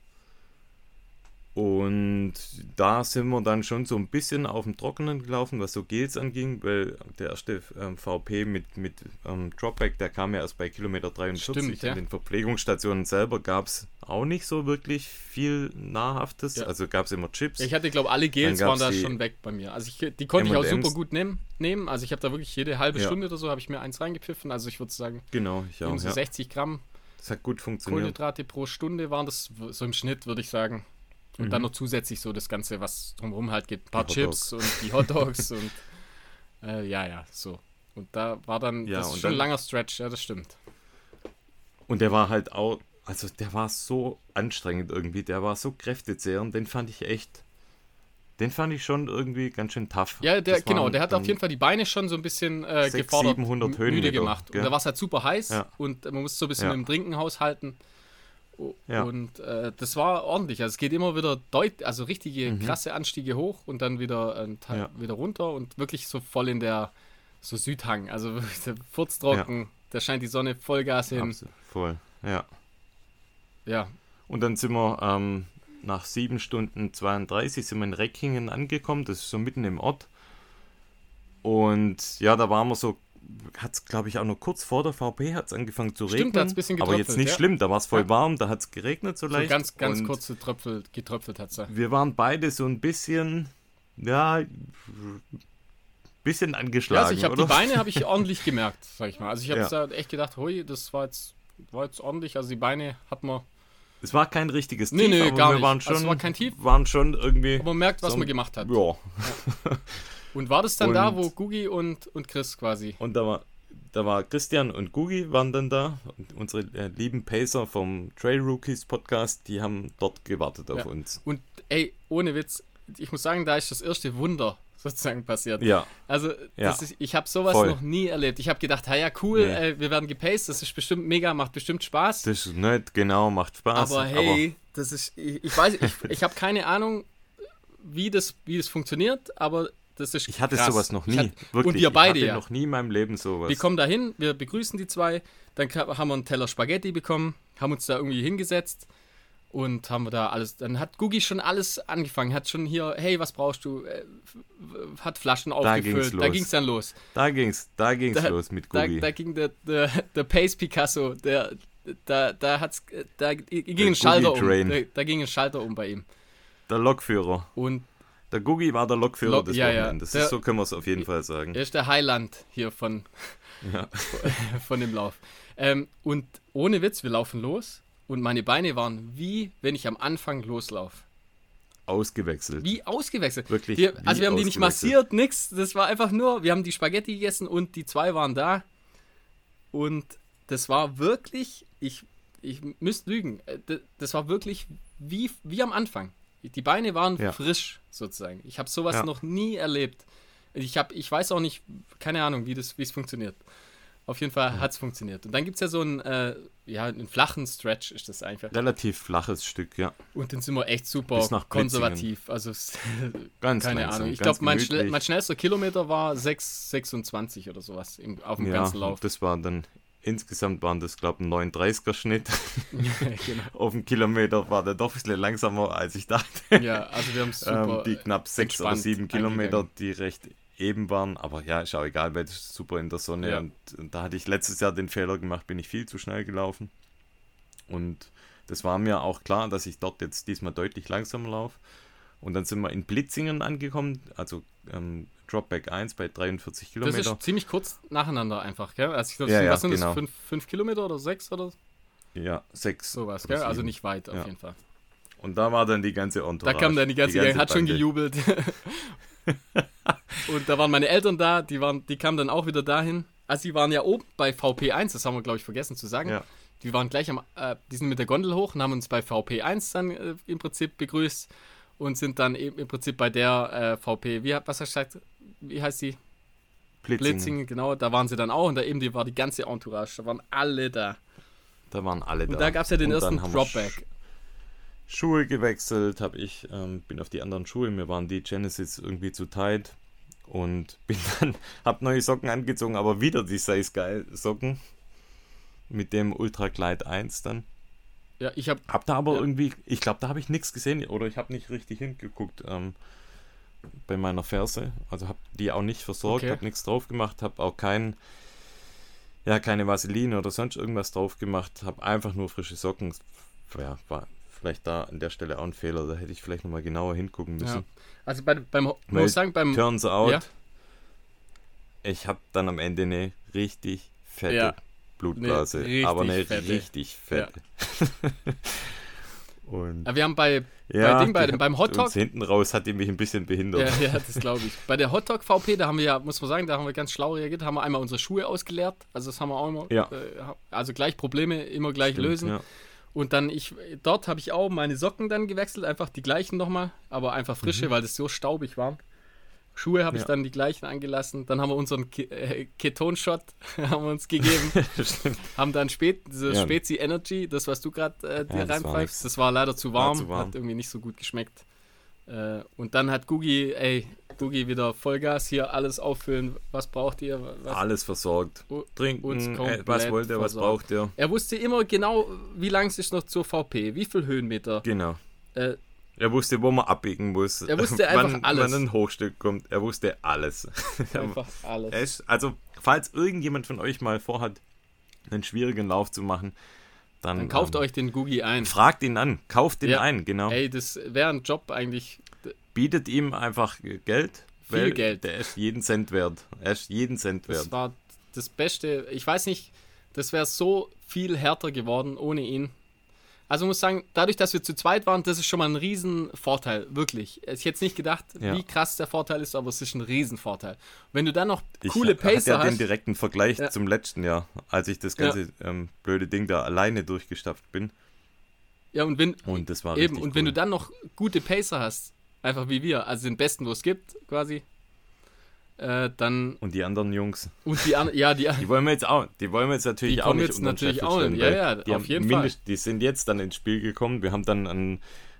Und da sind wir dann schon so ein bisschen auf dem Trockenen gelaufen, was so Gels anging, weil der erste ähm, VP mit, mit ähm, Dropback, der kam ja erst bei Kilometer 43. Stimmt, ja. In den Verpflegungsstationen selber gab es auch nicht so wirklich viel Nahrhaftes. Ja. Also gab es immer Chips. Ich hatte, glaube alle Gels waren da schon weg bei mir. Also ich, die konnte ich auch super gut nehmen. nehmen. Also ich habe da wirklich jede halbe ja. Stunde oder so habe ich mir eins reingepfiffen. Also ich würde sagen, genau, ich auch, so 60 Gramm. Das hat gut funktioniert. Kohlenhydrate pro Stunde waren das so im Schnitt, würde ich sagen. Und mhm. dann noch zusätzlich so das Ganze, was drumherum halt gibt. Ein paar Chips und die Hot Dogs und äh, ja, ja, so. Und da war dann, ja, das ist schon ein langer Stretch, ja, das stimmt. Und der war halt auch, also der war so anstrengend irgendwie, der war so kräftezehrend, den fand ich echt, den fand ich schon irgendwie ganz schön tough. Ja, der, genau, der hat auf jeden Fall die Beine schon so ein bisschen äh, 600, gefordert, 700 Höhen müde gemacht. Gell? Und da war es halt super heiß ja. und man muss so ein bisschen ja. dem Trinken haushalten. Ja. Und äh, das war ordentlich. Also es geht immer wieder deut also richtige mhm. krasse Anstiege hoch und dann wieder ein Teil ja. wieder runter und wirklich so voll in der so Südhang. Also furztrocken, ja. da scheint die Sonne Vollgas hin. Absolut. Voll, ja. Ja. Und dann sind wir ähm, nach 7 Stunden 32 sind wir in Reckingen angekommen, das ist so mitten im Ort. Und ja, da waren wir so hat es, glaube ich, auch noch kurz vor der VP hat es angefangen zu regnen. Stimmt, ein bisschen Aber jetzt nicht ja. schlimm, da war es voll ja. warm, da hat es geregnet so leicht. So ganz, ganz kurze Tröpfel, getröpfelt hat es. Wir waren beide so ein bisschen, ja, bisschen Ja, angeschlagen, also ich habe die? Beine habe ich ordentlich gemerkt, sag ich mal. Also ich habe Ja. echt gedacht, hui, das war jetzt, war jetzt ordentlich. Also die Beine hat man, Es war kein richtiges Nee, Tief, nee, aber gar wir nicht. waren Also schon, es war kein Tief. waren schon irgendwie. aber man merkt, was So- man gemacht hat. Ja. Und war das dann da, Und- wo Gugi und, und Chris quasi? Und da war, da war Christian und Gugi waren dann da. Und unsere äh, lieben Pacer vom Trail Rookies Podcast, die haben dort gewartet auf Ja. uns. Und ey, ohne Witz, ich muss sagen, da ist das erste Wunder sozusagen passiert. Ja, Also Ja. ist, ich habe sowas Voll. noch nie erlebt. Ich habe gedacht, ja cool, Nee. äh, wir werden gepaced, das ist bestimmt mega, macht bestimmt Spaß. das ist nett, genau, macht Spaß. aber hey, das ist, ich, ich weiß, ich, ich habe keine Ahnung, wie das, wie das funktioniert, aber das ist ich hatte krass. sowas noch nie. hatte- Wirklich, und wir beide ich hatte ja. noch nie in meinem Leben sowas. Wir kommen da hin, wir begrüßen die zwei, dann haben wir einen Teller Spaghetti bekommen, haben uns da irgendwie hingesetzt und haben wir da alles. Dann hat Gugi schon alles angefangen, hat schon hier, hey, was brauchst du? Äh, hat Flaschen aufgefüllt, da ging es dann los. Da ging's, da ging's Da- los mit Da, Gugi. da ging der, der, der Pace Picasso, der, da, da hat's, da ging Der ein Schalter um. Da, da ging ein Schalter um bei ihm. der Lokführer. Und Der Gugi war der Lokführer Lok- des ja, ja. Wochenendes. Der- so können wir es auf jeden Fall sagen. er ist der Highland hier von, Ja. von dem Lauf. Ähm, und ohne Witz, wir laufen los und meine Beine waren wie, wenn ich am Anfang loslaufe. Ausgewechselt. Wie ausgewechselt. Wirklich Wir, also wir haben die nicht massiert, nix. Das war einfach nur, wir haben die Spaghetti gegessen und die zwei waren da. Und das war wirklich, ich, ich müsste lügen, äh, das war wirklich wie, wie am Anfang. Die Beine waren Ja. frisch sozusagen. Ich habe sowas Ja. noch nie erlebt. Ich, hab, ich weiß auch nicht, keine Ahnung, wie das wie es funktioniert. Auf jeden Fall hat es funktioniert. Und dann gibt es ja so einen, äh, ja, einen flachen Stretch, ist das einfach. Relativ flaches Stück, ja. Und den sind wir echt super konservativ. Also Ganz keine langsam, Ahnung. Ich glaube, mein, schnell, mein schnellster Kilometer war 6,26 oder sowas im, auf dem Ja, ganzen Lauf. das war dann, insgesamt waren das, glaube ich, ein 39er Schnitt. genau. Auf dem Kilometer war der doch ein bisschen langsamer, als ich dachte. Ja, also wir haben es super. ähm, die knapp sechs oder sieben Kilometer, die recht eben waren. Aber ja, ist auch egal, weil das ist super in der Sonne. Ja. Und, und da hatte ich letztes Jahr den Fehler gemacht, bin ich viel zu schnell gelaufen. Und das war mir auch klar, dass ich dort jetzt diesmal deutlich langsamer laufe. Und dann sind wir in Blitzingen angekommen, also ähm, Dropback 1 bei 43 das Kilometer. ist ziemlich kurz nacheinander einfach, gell? Also ich glaube, Ja, ja, was sind genau. das? Fünf, fünf Kilometer oder sechs oder Ja, sechs. sowas, oder gell? Also nicht weit auf Ja. jeden Fall. Und da war dann die ganze Da Entourage. kam dann die ganze, Gang, hat schon gejubelt. Und da waren meine Eltern da, die, waren, die kamen dann auch wieder dahin. Also die waren ja oben bei VP1, das haben wir, glaube ich, vergessen zu sagen. Ja. Die waren gleich am, äh, die sind mit der Gondel hoch und haben uns bei VP1 dann äh, im Prinzip begrüßt und sind dann eben im Prinzip bei der äh, VP, wie, was hast du gesagt, wie heißt die? Blitzingen. Blitzingen, genau, da waren sie dann auch und da eben die war die ganze Entourage, da waren alle da. Da waren alle Und da. da gab es ja den Und ersten Dropback. Sch- Schuhe gewechselt, habe ich, ähm, bin auf die anderen Schuhe, mir waren die Genesis irgendwie zu tight und bin dann, habe neue Socken angezogen, aber wieder die Size Geil Socken mit dem Ultra Glide 1 dann. Ja, ich habe Hab da aber Ja. irgendwie, ich glaube, da habe ich nichts gesehen oder ich habe nicht richtig hingeguckt ähm, bei meiner Ferse. Also habe die auch nicht versorgt, Okay. habe nichts drauf gemacht, habe auch kein, ja, keine Vaseline oder sonst irgendwas drauf gemacht, habe einfach nur frische Socken. Ja, war vielleicht da an der Stelle auch ein Fehler, da hätte ich vielleicht nochmal genauer hingucken müssen. ja. Also bei, beim, Weil muss sagen, beim, Turns out, Ja. ich habe dann am Ende eine richtig fette. Blutblase, Eine aber eine fette. richtig fette. Und Ja, wir haben bei, Ja, bei Ding, bei dem, beim Hotdog. hinten raus hat die mich ein bisschen behindert. Ja, ja, das glaube ich. Bei der Hotdog VP, da haben wir ja, muss man sagen, da haben wir ganz schlau reagiert, haben wir einmal unsere Schuhe ausgeleert. Also das haben wir auch immer. Ja. Äh, also gleich Probleme immer gleich Stimmt, lösen. Ja. Und dann ich, dort habe ich auch meine Socken dann gewechselt, einfach die gleichen nochmal, aber einfach frische, weil das so staubig war. Schuhe habe ich. Ja. dann die gleichen angelassen. Dann haben wir unseren Ke äh, Keton-Shot haben wir uns gegeben. Haben dann spät, diese Ja. Spezi Energy, das was du gerade äh, dir Ja, das war reinpfeifst, nix. das war leider zu warm, zu warm. hat irgendwie nicht so gut geschmeckt. Äh, und dann hat Gugi, ey, Gugi wieder Vollgas hier alles auffüllen. Was braucht ihr? Was? Alles versorgt. U- Trinken, äh, was wollt ihr, was versorgt. braucht ihr? Er wusste immer genau, wie lang es ist noch zur VP, wie viel Höhenmeter. Genau. Äh, Er wusste, wo man abbiegen muss. Er wusste einfach wann, alles. Wann ein Hochstück kommt. Er wusste alles. einfach alles. Ist, also, falls irgendjemand von euch mal vorhat, einen schwierigen Lauf zu machen, dann, Dann kauft ähm, euch den Gugi ein. Fragt ihn an, kauft ihn Ja. ein, genau. Ey, das wäre ein Job eigentlich. Bietet ihm einfach Geld weil Geld. Der ist jeden Cent wert. Er ist jeden Cent wert. Das war das Beste. Ich weiß nicht, das wäre so viel härter geworden ohne ihn. Also muss sagen, dadurch, dass wir zu zweit waren, das ist schon mal ein Riesenvorteil, wirklich. Ich hätte nicht gedacht, Ja. wie krass der Vorteil ist, aber es ist ein Riesenvorteil. Wenn du dann noch Ich coole hatte Pacer ja den hast, direkten Vergleich Ja. zum letzten Jahr, als ich das ganze ähm, blöde Ding da alleine durchgestapft bin. ja und wenn Und das war eben und wenn cool. du dann noch gute Pacer hast, einfach wie wir, also den besten, wo es gibt, quasi, äh, dann Und die anderen Jungs, und die an, ja die die wollen wir jetzt auch, die wollen wir jetzt natürlich Die auch kommen nicht jetzt natürlich auch. Ja, ja, die auf jeden mindest- Die sind jetzt dann ins Spiel gekommen. Wir haben dann einen,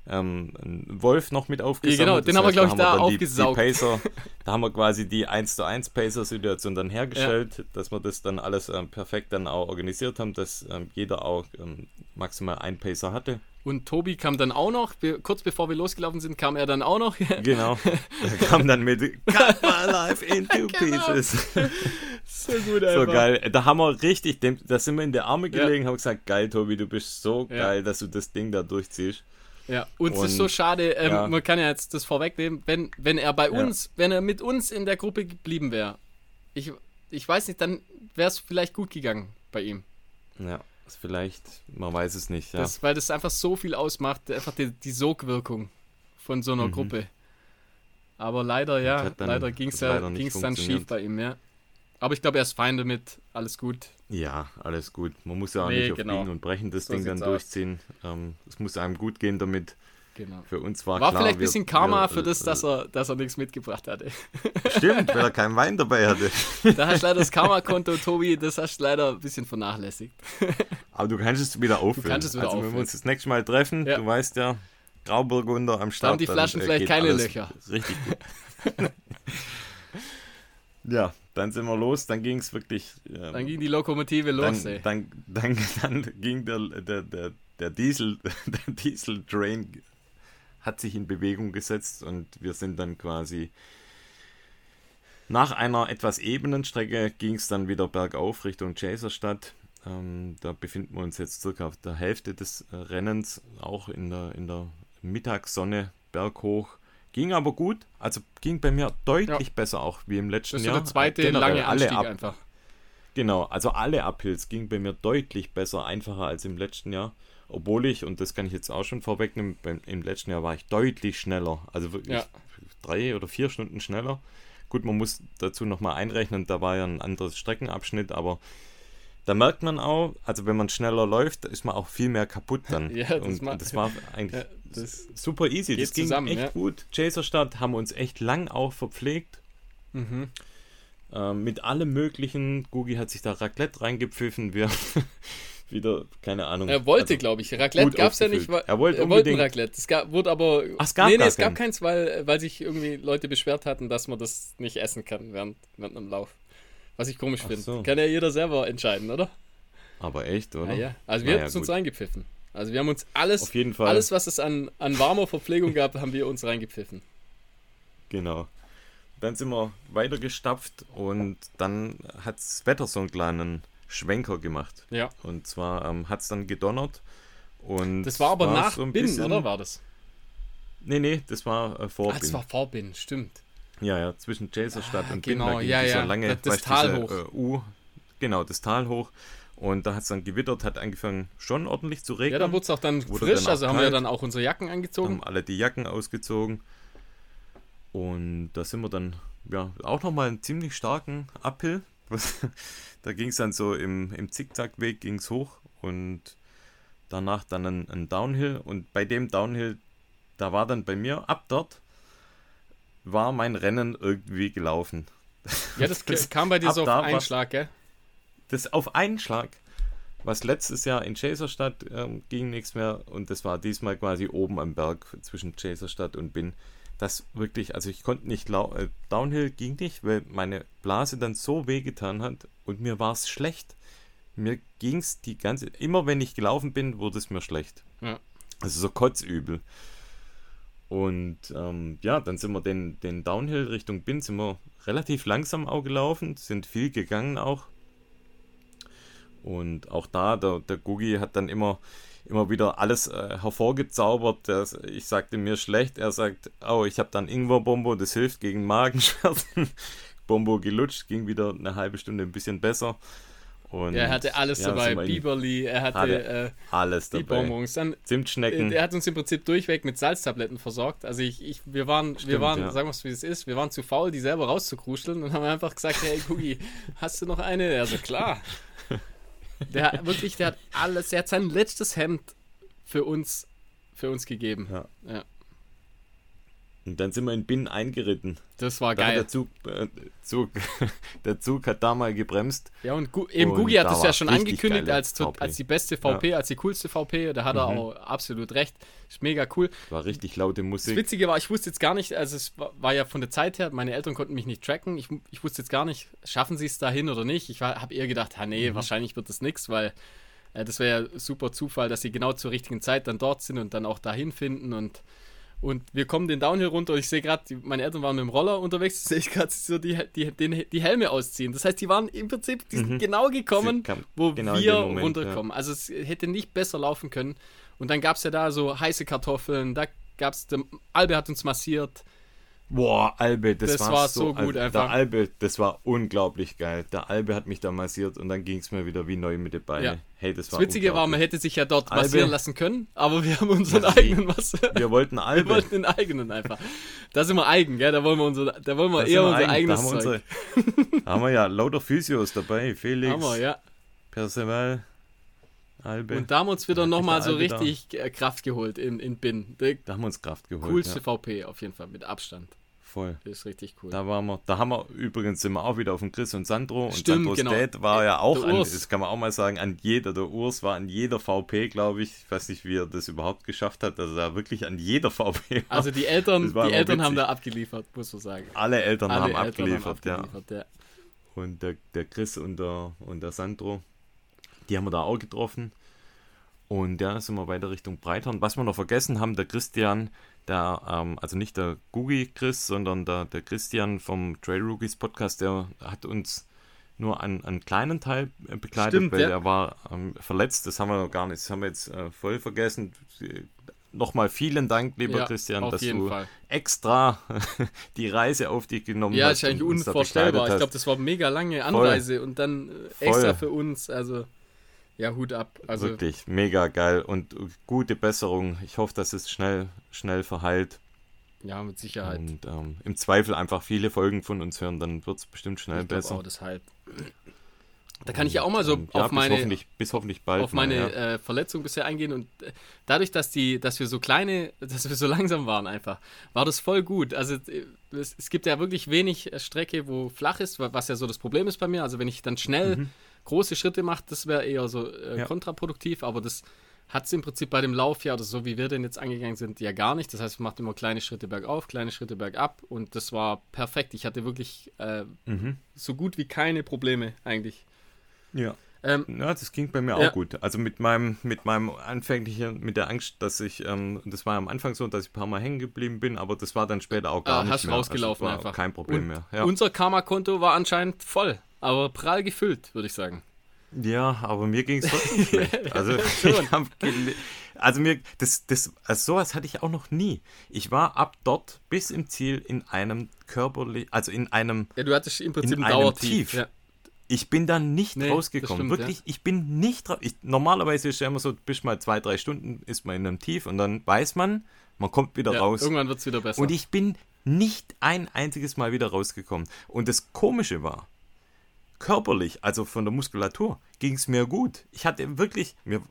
ähm, einen Wolf noch mit aufgesammelt. genau, den haben wir, glaub ich, haben da dann die- aufgesaugt. Die Pacer, da haben wir quasi die 1 zu 1 Pacer-Situation dann hergestellt, dass wir das dann alles ähm, perfekt dann auch organisiert haben, dass ähm, jeder auch ähm, maximal ein Pacer hatte. und Tobi kam dann auch noch, kurz bevor wir losgelaufen sind, kam er dann auch noch. Genau. Der kam dann mit Cut my life into Genau. pieces. so gut, So geil. Da haben wir richtig, da sind wir in die Arme Ja. gelegen, haben gesagt, geil, Tobi, du bist so Ja. geil, dass du das Ding da durchziehst. Ja, und es ist Und- so schade, ähm, ja. man kann ja jetzt das vorwegnehmen, wenn, wenn er bei Ja. uns, wenn er mit uns in der Gruppe geblieben wäre, ich, ich weiß nicht, dann wäre es vielleicht gut gegangen bei ihm. Ja, vielleicht, man weiß es nicht, ja. Das, weil das einfach so viel ausmacht, einfach die, die Sogwirkung von so einer Mhm. Gruppe. Aber leider, ja, dann- leider ging es ja, ging's dann schief bei ihm, ja. Aber ich glaube, er ist fein damit, alles gut. Ja, alles gut. Man muss ja auch Nee, nicht auf genau. Biegen und Brechen das So Ding dann durchziehen. Ähm, es muss einem gut gehen damit. Genau. Für uns war, War klar, vielleicht ein bisschen Karma wir, für das, äh, dass er, dass er nichts mitgebracht hatte. Stimmt, weil er keinen Wein dabei hatte. Da hast du leider das Karma-Konto, Tobi, das hast du leider ein bisschen vernachlässigt. Aber du kannst es wieder auffüllen. kannst es wieder also, wenn wir auffüllen. uns das nächste Mal treffen, Ja. du weißt ja, Grauburgunder am Start. haben die dann, Flaschen äh, vielleicht keine Löcher. Richtig gut. Ja, dann sind wir los. Dann ging es wirklich. ähm, Dann ging die Lokomotive los, ey. dann, dann, dann, dann ging der, der, der, der Diesel, der Diesel-Train hat sich in Bewegung gesetzt und wir sind dann quasi nach einer etwas ebenen Strecke ging es dann wieder bergauf Richtung Chaserstadt. Ähm, da befinden wir uns jetzt circa auf der Hälfte des äh, Rennens, auch in der, in der Mittagssonne berghoch. Ging aber gut, also ging bei mir deutlich besser auch wie im letzten Das ist Jahr. der zweite Generell lange alle Anstieg ab, einfach. Genau, also alle Uphills ging bei mir deutlich besser, einfacher als im letzten Jahr. Obwohl ich, und das kann ich jetzt auch schon vorwegnehmen, beim, im letzten Jahr war ich deutlich schneller. Also wirklich Ja. drei oder vier Stunden schneller. Gut, man muss dazu nochmal einrechnen, da war ja ein anderes Streckenabschnitt, aber da merkt man auch, also wenn man schneller läuft, ist man auch viel mehr kaputt dann. Ja, das und, das war eigentlich Ja, das super easy. Das ging zusammen, echt ja. gut. Chaserstadt haben uns echt lang auch verpflegt. Mhm. Ähm, mit allem möglichen. Gugi hat sich da Raclette reingepfiffen. Wir wieder, keine Ahnung. Er wollte, also, glaube ich. Raclette gab es ja nicht. weil- Er wollte ein unbedingt- Raclette. Es gab, wurde aber. Ach, es gab nee, nee, es gab keins, weil, weil sich irgendwie Leute beschwert hatten, dass man das nicht essen kann während, während einem Lauf. Was ich komisch finde. so. Kann ja jeder selber entscheiden, oder? aber echt, oder? Ah, ja. Also wir Naja, haben es uns reingepfiffen. Also wir haben uns alles, Auf jeden Fall. alles, was es an, an warmer Verpflegung gab, haben wir uns reingepfiffen. Genau. Dann sind wir weitergestapft und dann hat das Wetter so einen kleinen Schwenker gemacht. Ja. Und zwar ähm, hat es dann gedonnert. Und Das war aber nach so Binnen, oder war das? Nee, nee, das war äh, vor Ah, das Binnen. war vor Binnen, stimmt. Ja, ja, zwischen Chaserstadt Ah, und genau, da ging ja, dieser ja, lange, das- das Tal diese, hoch. Äh, U, genau, das Tal hoch. Und da hat es dann gewittert, hat angefangen schon ordentlich zu Ja, regnen. da wurde es auch dann Wurde frisch, dann auch also haben wir kalt. dann auch unsere Jacken angezogen. haben alle die Jacken ausgezogen. Und da sind wir dann, ja, auch nochmal einen ziemlich starken Uphill. Da ging es dann so im, im Zickzackweg ging's hoch und danach dann ein, ein Downhill. Und bei dem Downhill, da war dann bei mir ab dort, war mein Rennen irgendwie gelaufen. Ja, das, Das- kam bei dir so auf einen Schlag, gell? Das auf einen Schlag, was letztes Jahr in Chaserstadt ähm, ging nichts mehr und das war diesmal quasi oben am Berg zwischen Chaserstadt und Bin. Das wirklich, also ich konnte nicht äh, Downhill ging nicht, weil meine Blase dann so wehgetan hat und mir war es schlecht. Mir ging es die ganze, immer wenn ich gelaufen bin, wurde es mir schlecht. Ja. Also so kotzübel. Und ähm, ja, dann sind wir den, den Downhill Richtung Bin, sind wir relativ langsam auch gelaufen, sind viel gegangen auch. Und auch da, der, der Gugi hat dann immer immer wieder alles äh, hervorgezaubert. Das, ich sagte mir schlecht, er sagt, oh, ich habe dann Ingwer-Bombo, das hilft gegen Magenschmerzen. Bombo gelutscht, ging wieder eine halbe Stunde ein bisschen besser. Und er hatte alles ja, dabei, Biberli, er hatte, hatte äh, alles die dabei. Bonbons, dann Zimtschnecken. Äh, er hat uns im Prinzip durchweg mit Salztabletten versorgt. Also ich, ich wir waren, Stimmt, wir waren, ja. sagen wir es wie es ist, wir waren zu faul, die selber rauszukruscheln und haben einfach gesagt, hey Gugi, hast du noch eine? Also klar. Der hat wirklich, der hat alles, er hat sein letztes Hemd für uns, für uns gegeben. Ja. ja. Und dann sind wir in Binnen eingeritten. Das war da geil. Der Zug, äh, Zug, der Zug hat da mal gebremst. Ja, und Gu eben Gugi hat es ja schon angekündigt als, als die beste VP, ja. als die coolste VP. Da hat er mhm. auch absolut recht. Ist mega cool. War richtig laute Musik. Das Witzige war, ich wusste jetzt gar nicht, also es war, war ja von der Zeit her, meine Eltern konnten mich nicht tracken. Ich, ich wusste jetzt gar nicht, schaffen sie es dahin oder nicht. Ich habe eher gedacht, ha, nee, mhm. wahrscheinlich wird das nichts, weil äh, das wäre ja super Zufall, dass sie genau zur richtigen Zeit dann dort sind und dann auch dahin finden und und wir kommen den Downhill runter. Ich sehe gerade, meine Eltern waren mit dem Roller unterwegs. Sehe ich gerade so die, die, die, die Helme ausziehen. Das heißt, die waren im Prinzip mhm. genau gekommen, wo genau wir Moment, runterkommen. Ja. Also es hätte nicht besser laufen können. Und dann gab es ja da so heiße Kartoffeln. Da gab es, Albe hat uns massiert. Boah, Albe, das, das war, war, so, gut also, einfach. Der Albe, das war unglaublich geil. Der Albe hat mich da massiert und dann ging es mir wieder wie neu mit den Beinen. Ja. Hey, das, das Witzige war, man hätte sich ja dort Albe, massieren lassen können, aber wir haben unseren Deswegen. eigenen Massier. Wir wollten Albe. Wir wollten den eigenen einfach. Da sind wir eigen, gell? Da wollen wir, unser, da wollen wir eher unser eigen. eigenes da haben, Zeug. Unsere, haben wir ja lauter Physios dabei. Felix, haben wir, ja. Percival, Albe. Und da haben wir uns wieder nochmal so richtig da. Kraft geholt in, in Bin. da haben wir uns Kraft geholt. Coolste ja. VP auf jeden Fall, mit Abstand. Voll. Das ist richtig cool. Da waren wir, da haben wir übrigens sind wir auch wieder auf dem Chris und Sandro. Und Stimmt, Sandros genau. Dad war ja auch an, das kann man auch mal sagen, an jeder, der Urs war an jeder VP, glaube ich. Ich weiß nicht, wie er das überhaupt geschafft hat, dass er wirklich an jeder VP war. Also die Eltern, die Eltern haben da abgeliefert, muss man sagen. Alle Eltern, Alle haben, Eltern abgeliefert, haben abgeliefert, ja. ja. Und der, der Chris und der, und der Sandro, die haben wir da auch getroffen. Und ja, sind wir weiter Richtung Breitern. Was wir noch vergessen haben, der Christian, der, ähm, also nicht der Gugi Chris, sondern der, der Christian vom Trail Rookies Podcast, der hat uns nur einen, einen kleinen Teil äh, begleitet, Stimmt, weil ja. er war ähm, verletzt. Das haben wir noch gar nicht, das haben wir jetzt äh, voll vergessen. Nochmal vielen Dank, lieber ja, Christian, dass du Fall. extra die Reise auf dich genommen ja, hast. Ja, ist eigentlich unvorstellbar. Ich glaube, das war mega lange Anreise voll. und dann extra voll. für uns. Also ja, Hut ab. Also Wirklich mega geil und gute Besserung. Ich hoffe, dass es schnell, schnell verheilt. Ja, mit Sicherheit. Und ähm, im Zweifel einfach viele Folgen von uns hören, dann wird es bestimmt schnell ich besser. Auch deshalb. Da kann ich ja auch mal so ähm, auf ja, meine bis hoffentlich, bis hoffentlich bald auf meine mal, ja. äh, Verletzung bisher eingehen und äh, dadurch, dass die, dass wir so kleine, dass wir so langsam waren einfach, war das voll gut. Also äh, es, es gibt ja wirklich wenig äh, Strecke, wo flach ist, was ja so das Problem ist bei mir. Also wenn ich dann schnell mhm große Schritte macht, das wäre eher so äh, ja. kontraproduktiv, aber das hat es im Prinzip bei dem Lauf ja, oder so wie wir denn jetzt angegangen sind, ja gar nicht. Das heißt, man macht immer kleine Schritte bergauf, kleine Schritte bergab und das war perfekt. Ich hatte wirklich äh, mhm. so gut wie keine Probleme eigentlich. Ja. Ähm, ja, das ging bei mir ja. auch gut. Also mit meinem, mit meinem anfänglichen, mit der Angst, dass ich, ähm, das war am Anfang so, dass ich ein paar Mal hängen geblieben bin, aber das war dann später auch gar ah, nicht hast mehr. rausgelaufen also einfach. Kein Problem Und mehr. Ja. Unser Karma-Konto war anscheinend voll aber prall gefüllt, würde ich sagen. Ja, aber mir ging es trotzdem schlecht. Also, ich also mir, das, das, also sowas hatte ich auch noch nie. Ich war ab dort bis im Ziel in einem körperlich, also in einem. Ja, du hattest im Prinzip ein Dauertief. Ja. Ich bin da nicht nee, rausgekommen. Stimmt, Wirklich, ja. ich bin nicht raus. Normalerweise ist ja immer so, bis mal zwei, drei Stunden ist man in einem Tief und dann weiß man, man kommt wieder ja, raus. Irgendwann wird es wieder besser. Und ich bin nicht ein einziges Mal wieder rausgekommen. Und das Komische war, körperlich, also von der Muskulatur, ging es mir gut. Ich hatte wirklich, mir,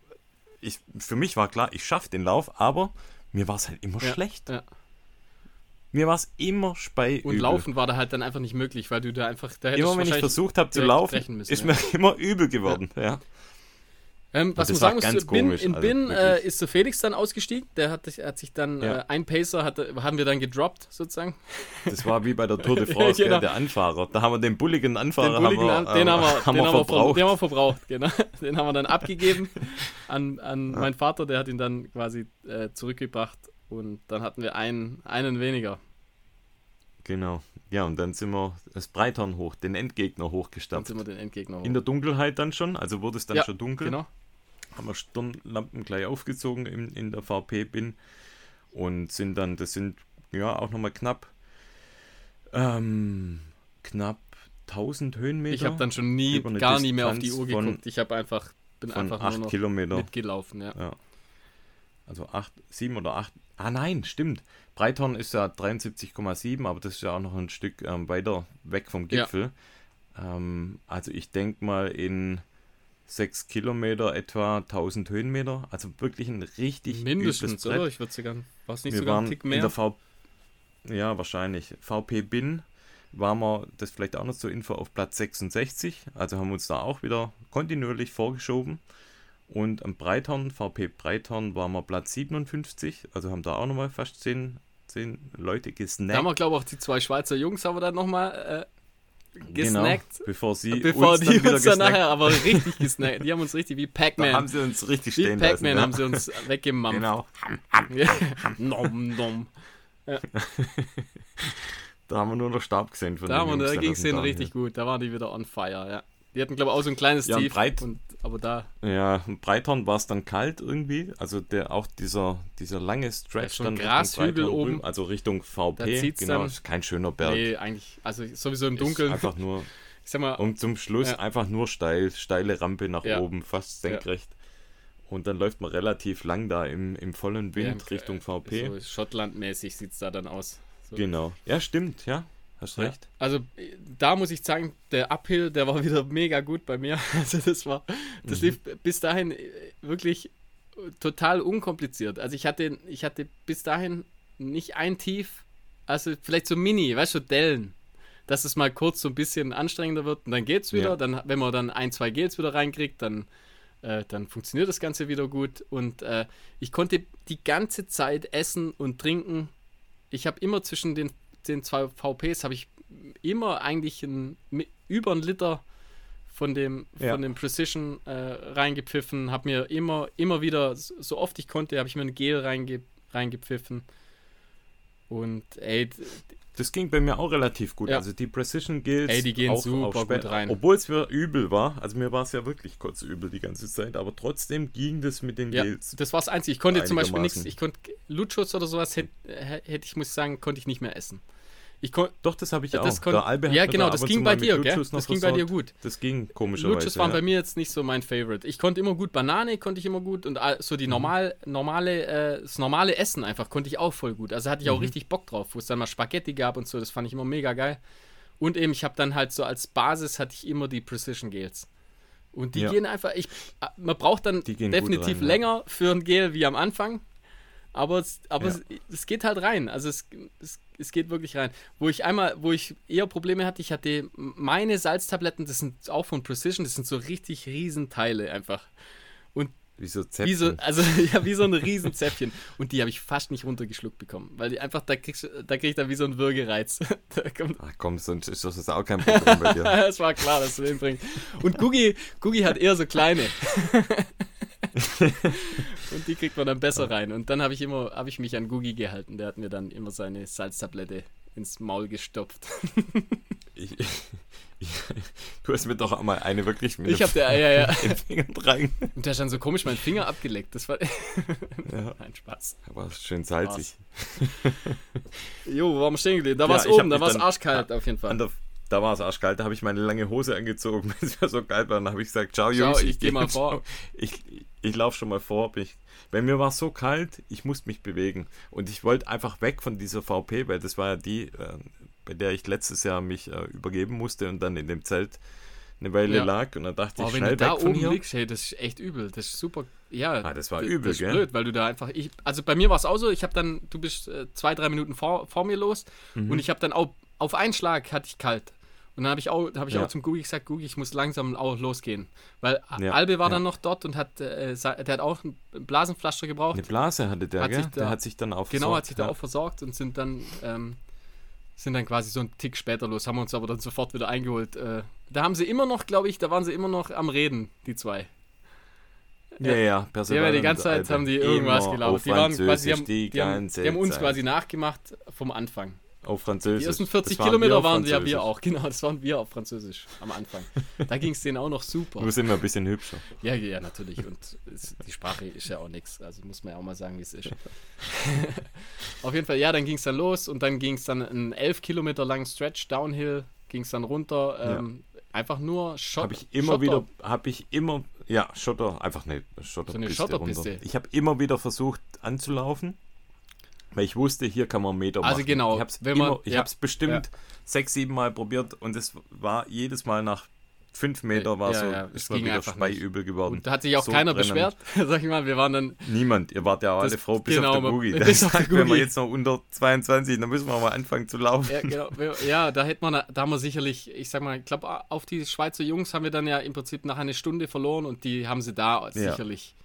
ich, für mich war klar, ich schaffe den Lauf, aber mir war es halt immer ja, schlecht. Ja. Mir war es immer spei. Und laufen war da halt dann einfach nicht möglich, weil du da einfach. Da immer wenn ich versucht habe zu laufen, müssen, ist ja. mir immer übel geworden. Ja. Ähm, was man sagen muss, Bin, in also Bin äh, ist der Felix dann ausgestiegen. Der hat, hat sich dann, ja. äh, ein Pacer hat, haben wir dann gedroppt, sozusagen. Das war wie bei der Tour de France, genau. der Anfahrer. Da haben wir den bulligen Anfahrer den bulligen haben wir, den haben wir, haben den wir verbraucht. Den haben wir verbraucht, genau. Den haben wir dann abgegeben an, an ja. meinen Vater, der hat ihn dann quasi äh, zurückgebracht und dann hatten wir einen, einen weniger. Genau. Ja, und dann sind wir das Breitern hoch, den Endgegner hochgestapft. Dann sind wir den Endgegner hoch. In der Dunkelheit dann schon, also wurde es dann ja, schon dunkel. Genau. Haben wir Stirnlampen gleich aufgezogen in, in der VP-Bin und sind dann, das sind ja auch nochmal knapp, ähm, knapp 1000 Höhenmeter. Ich habe dann schon nie, gar nie mehr auf die Uhr geguckt. Ich habe einfach, bin einfach acht nur noch Kilometer. mitgelaufen, ja. Ja. Also 8, 7 oder 8. Ah nein, stimmt. Breithorn ist ja 73,7, aber das ist ja auch noch ein Stück ähm, weiter weg vom Ja. Gipfel. Ähm, also ich denke mal in 6 Kilometer etwa 1000 Höhenmeter. Also wirklich ein richtig Mindestens, oder? Ich würde sogar, war es nicht Wir sogar waren ein Tick in mehr? der V ja, wahrscheinlich. VP Bin waren wir, das vielleicht auch noch zur Info, auf Platz 66. Also haben wir uns da auch wieder kontinuierlich vorgeschoben. Und am Breithorn, VP Breithorn, waren wir Platz 57. Also haben da auch nochmal fast 10, 10 Leute Da haben gesnackt. wir, glaube ich, auch die zwei Schweizer Jungs haben wir dann nochmal äh, Genau, gesnackt. bevor sie bevor uns die uns dann gesnackt nachher aber richtig gesnackt. Die haben uns richtig wie Da haben Pac-Man. sie uns richtig Wie stehen. Pac-Man ja. haben sie uns weggemampft. Genau. Ja. nom, nom. Da haben wir nur noch Staub gesehen von Da, haben wir- da ging es denen richtig gut. Da waren die wieder on fire, ja. Die hatten, glaube ich, auch so ein kleines Ja, Tief. breit- Und, aber da Ja, im Breithorn war es dann kalt irgendwie. Also der auch dieser, dieser lange ist Stretch ein dann Grashügel oben. rüber, also Richtung VP. Genau, dann- ist kein schöner Berg. Nee, eigentlich, also sowieso im Ist Dunkeln. einfach nur Ich sag mal, und zum Schluss Ja. einfach nur steil, steile Rampe nach Ja. oben, fast Ja. senkrecht. Und dann läuft man relativ lang da im, im vollen Wind ja, im- Richtung VP. so Schottlandmäßig sieht es da dann aus. So. Genau. Ja, stimmt, ja. Hast Ja. recht. Also da muss ich sagen, der Uphill, der war wieder mega gut bei mir. Also das war, das Mhm. lief bis dahin äh, wirklich total unkompliziert. Also ich hatte, ich hatte bis dahin nicht ein Tief, also vielleicht so Mini, weißt du, Dellen. Dass es mal kurz so ein bisschen anstrengender wird und dann geht's wieder. Ja. Dann, wenn man dann ein, zwei Gels wieder reinkriegt, dann, äh, dann funktioniert das Ganze wieder gut. Und äh, ich konnte die ganze Zeit essen und trinken. Ich habe immer zwischen den, den zwei VPs habe ich immer eigentlich ein, über einen Liter von dem, Ja. von dem Precision äh, reingepfiffen, habe mir immer, immer wieder, so oft ich konnte, habe ich mir ein Gel reinge, reingepfiffen. Und ey, Das ging bei mir auch relativ gut. Ja. Also die Precision Gills. Ey, die gehen auch, super auch gut rein. Obwohl es mir übel war. Also mir war es ja wirklich kurz übel die ganze Zeit. Aber trotzdem ging das mit den ja, Gills. das war das Einzige. Ich konnte zum Beispiel nichts, ich konnte Lutschus oder sowas hätte hätt ich, muss ich sagen, konnte ich nicht mehr essen. Ich Doch, das habe ich auch. Albe hat ja, genau, da das ging bei dir, gell? Das ging bei dir gut. Das ging komischerweise. Lutschus waren ja. bei mir jetzt nicht so mein Favorite. Ich konnte immer gut Banane, konnte ich immer gut und all- so die Mhm. normal, normale, äh, das normale Essen einfach konnte ich auch voll gut. Also hatte ich auch Mhm. richtig Bock drauf, wo es dann mal Spaghetti gab und so, das fand ich immer mega geil. Und eben, ich habe dann halt so als Basis hatte ich immer die Precision Gels. Und die Ja. gehen einfach, ich, äh, man braucht dann definitiv rein, ja. länger für ein Gel wie am Anfang. Aber, es, aber Ja. es, es geht halt rein. Also es, es, es geht wirklich rein. Wo ich einmal, wo ich eher Probleme hatte, ich hatte meine Salztabletten, das sind auch von Precision, das sind so richtig Riesenteile einfach. Wie so Wie Zäpfchen. so, also ja, wie so ein Riesenzäpfchen. Und die habe ich fast nicht runtergeschluckt bekommen. Weil die einfach, da kriegst da krieg ich dann wie so einen Würgereiz. da kommt, Ach komm, sonst ist das auch kein Problem bei dir. es war klar, dass du den bringst. Und Gugi, Gugi hat eher so kleine. und die kriegt man dann besser rein. Und dann habe ich immer, habe ich mich an Gugi gehalten. Der hat mir dann immer seine Salztablette ins Maul gestopft. Ich, ich, du hast mir doch einmal eine wirklich mit Ich habe der, ja, ja. den Fingern rein. Und der hat dann so komisch meinen Finger abgeleckt. Das war. Ja, Nein, Spaß. aber schön salzig. Jo, wo waren wir stehen geblieben? Da Ja, war es ich hab oben, da war es arschkalt auf jeden Fall. Da war es arschkalt, da habe ich meine lange Hose angezogen, weil es ja so geil war. Dann habe ich gesagt, ciao Ciao, Jungs, ich geh geh mal vor. Ich, ich laufe schon mal vor. Ich, bei mir war es so kalt, ich musste mich bewegen. Und ich wollte einfach weg von dieser VP, weil das war ja die, äh, bei der ich letztes Jahr mich äh, übergeben musste und dann in dem Zelt eine Weile Ja. lag. Und dann dachte Aber ich, wenn schnell du da oben hier. liegst, hey, das ist echt übel. Das ist super. Ja, Ah, das war übel, das ist gell? blöd, weil du da einfach. Ich, also bei mir war es auch so, ich habe dann, du bist äh, zwei, drei Minuten vor, vor mir los Mhm. und ich habe dann auch auf einen Schlag hatte ich kalt. Und dann habe ich auch, habe ich Ja. auch zum Gugi gesagt, Gugi, ich muss langsam auch losgehen. Weil Ja, Albe war ja. dann noch dort und hat, äh, der hat auch einen Blasenpflaster gebraucht. Eine Blase hatte der, Hat gell? da- der hat sich dann auf Genau, hat sich da auch versorgt und sind dann, ähm, sind dann quasi so einen Tick später los, haben uns aber dann sofort wieder eingeholt. Äh, da haben sie immer noch, glaube ich, da waren sie immer noch am Reden, die zwei. Ja, ja, haben ja die ganze Zeit haben die irgendwas auf Die waren quasi, die haben, die die, haben, die haben uns quasi nachgemacht vom Anfang. Auf Französisch. Die ersten 40 Das Kilometer auf waren ja wir auch, genau, das waren wir auf Französisch am Anfang. Da ging es denen auch noch super. Nur sind wir ein bisschen hübscher. Ja, ja, natürlich. Und es, die Sprache ist ja auch nichts. Also muss man ja auch mal sagen, wie es ist. Auf jeden Fall, ja, dann ging es dann los und dann ging es dann einen 11 Kilometer langen Stretch Downhill, ging es dann runter. Ähm, Einfach nur Schott. Habe ich immer Schotter. wieder, habe ich immer, ja, Schotter, einfach eine Schotterpiste. So eine Schotterpiste. runter. Ich habe immer wieder versucht anzulaufen, weil ich wusste, hier kann man einen Meter Also machen. genau, Ich habe es ich ja, hab's bestimmt sechs, sieben Mal probiert und es war jedes Mal nach fünf Meter war Ja, so, ja, es ging wieder speiübel geworden. Und da hat sich auch So keiner brennend. beschwert, sag ich mal. Wir waren dann, Niemand, ihr wart ja alle froh, bis genau, auf der Boogie. bis Der auf der sagt, wenn wir jetzt noch unter 22, dann müssen wir mal anfangen zu laufen. ja, genau, wir- ja, da hätte man, da haben wir sicherlich, ich sag mal, ich glaube, auf die Schweizer Jungs haben wir dann ja im Prinzip nach einer Stunde verloren und die haben sie da sicherlich,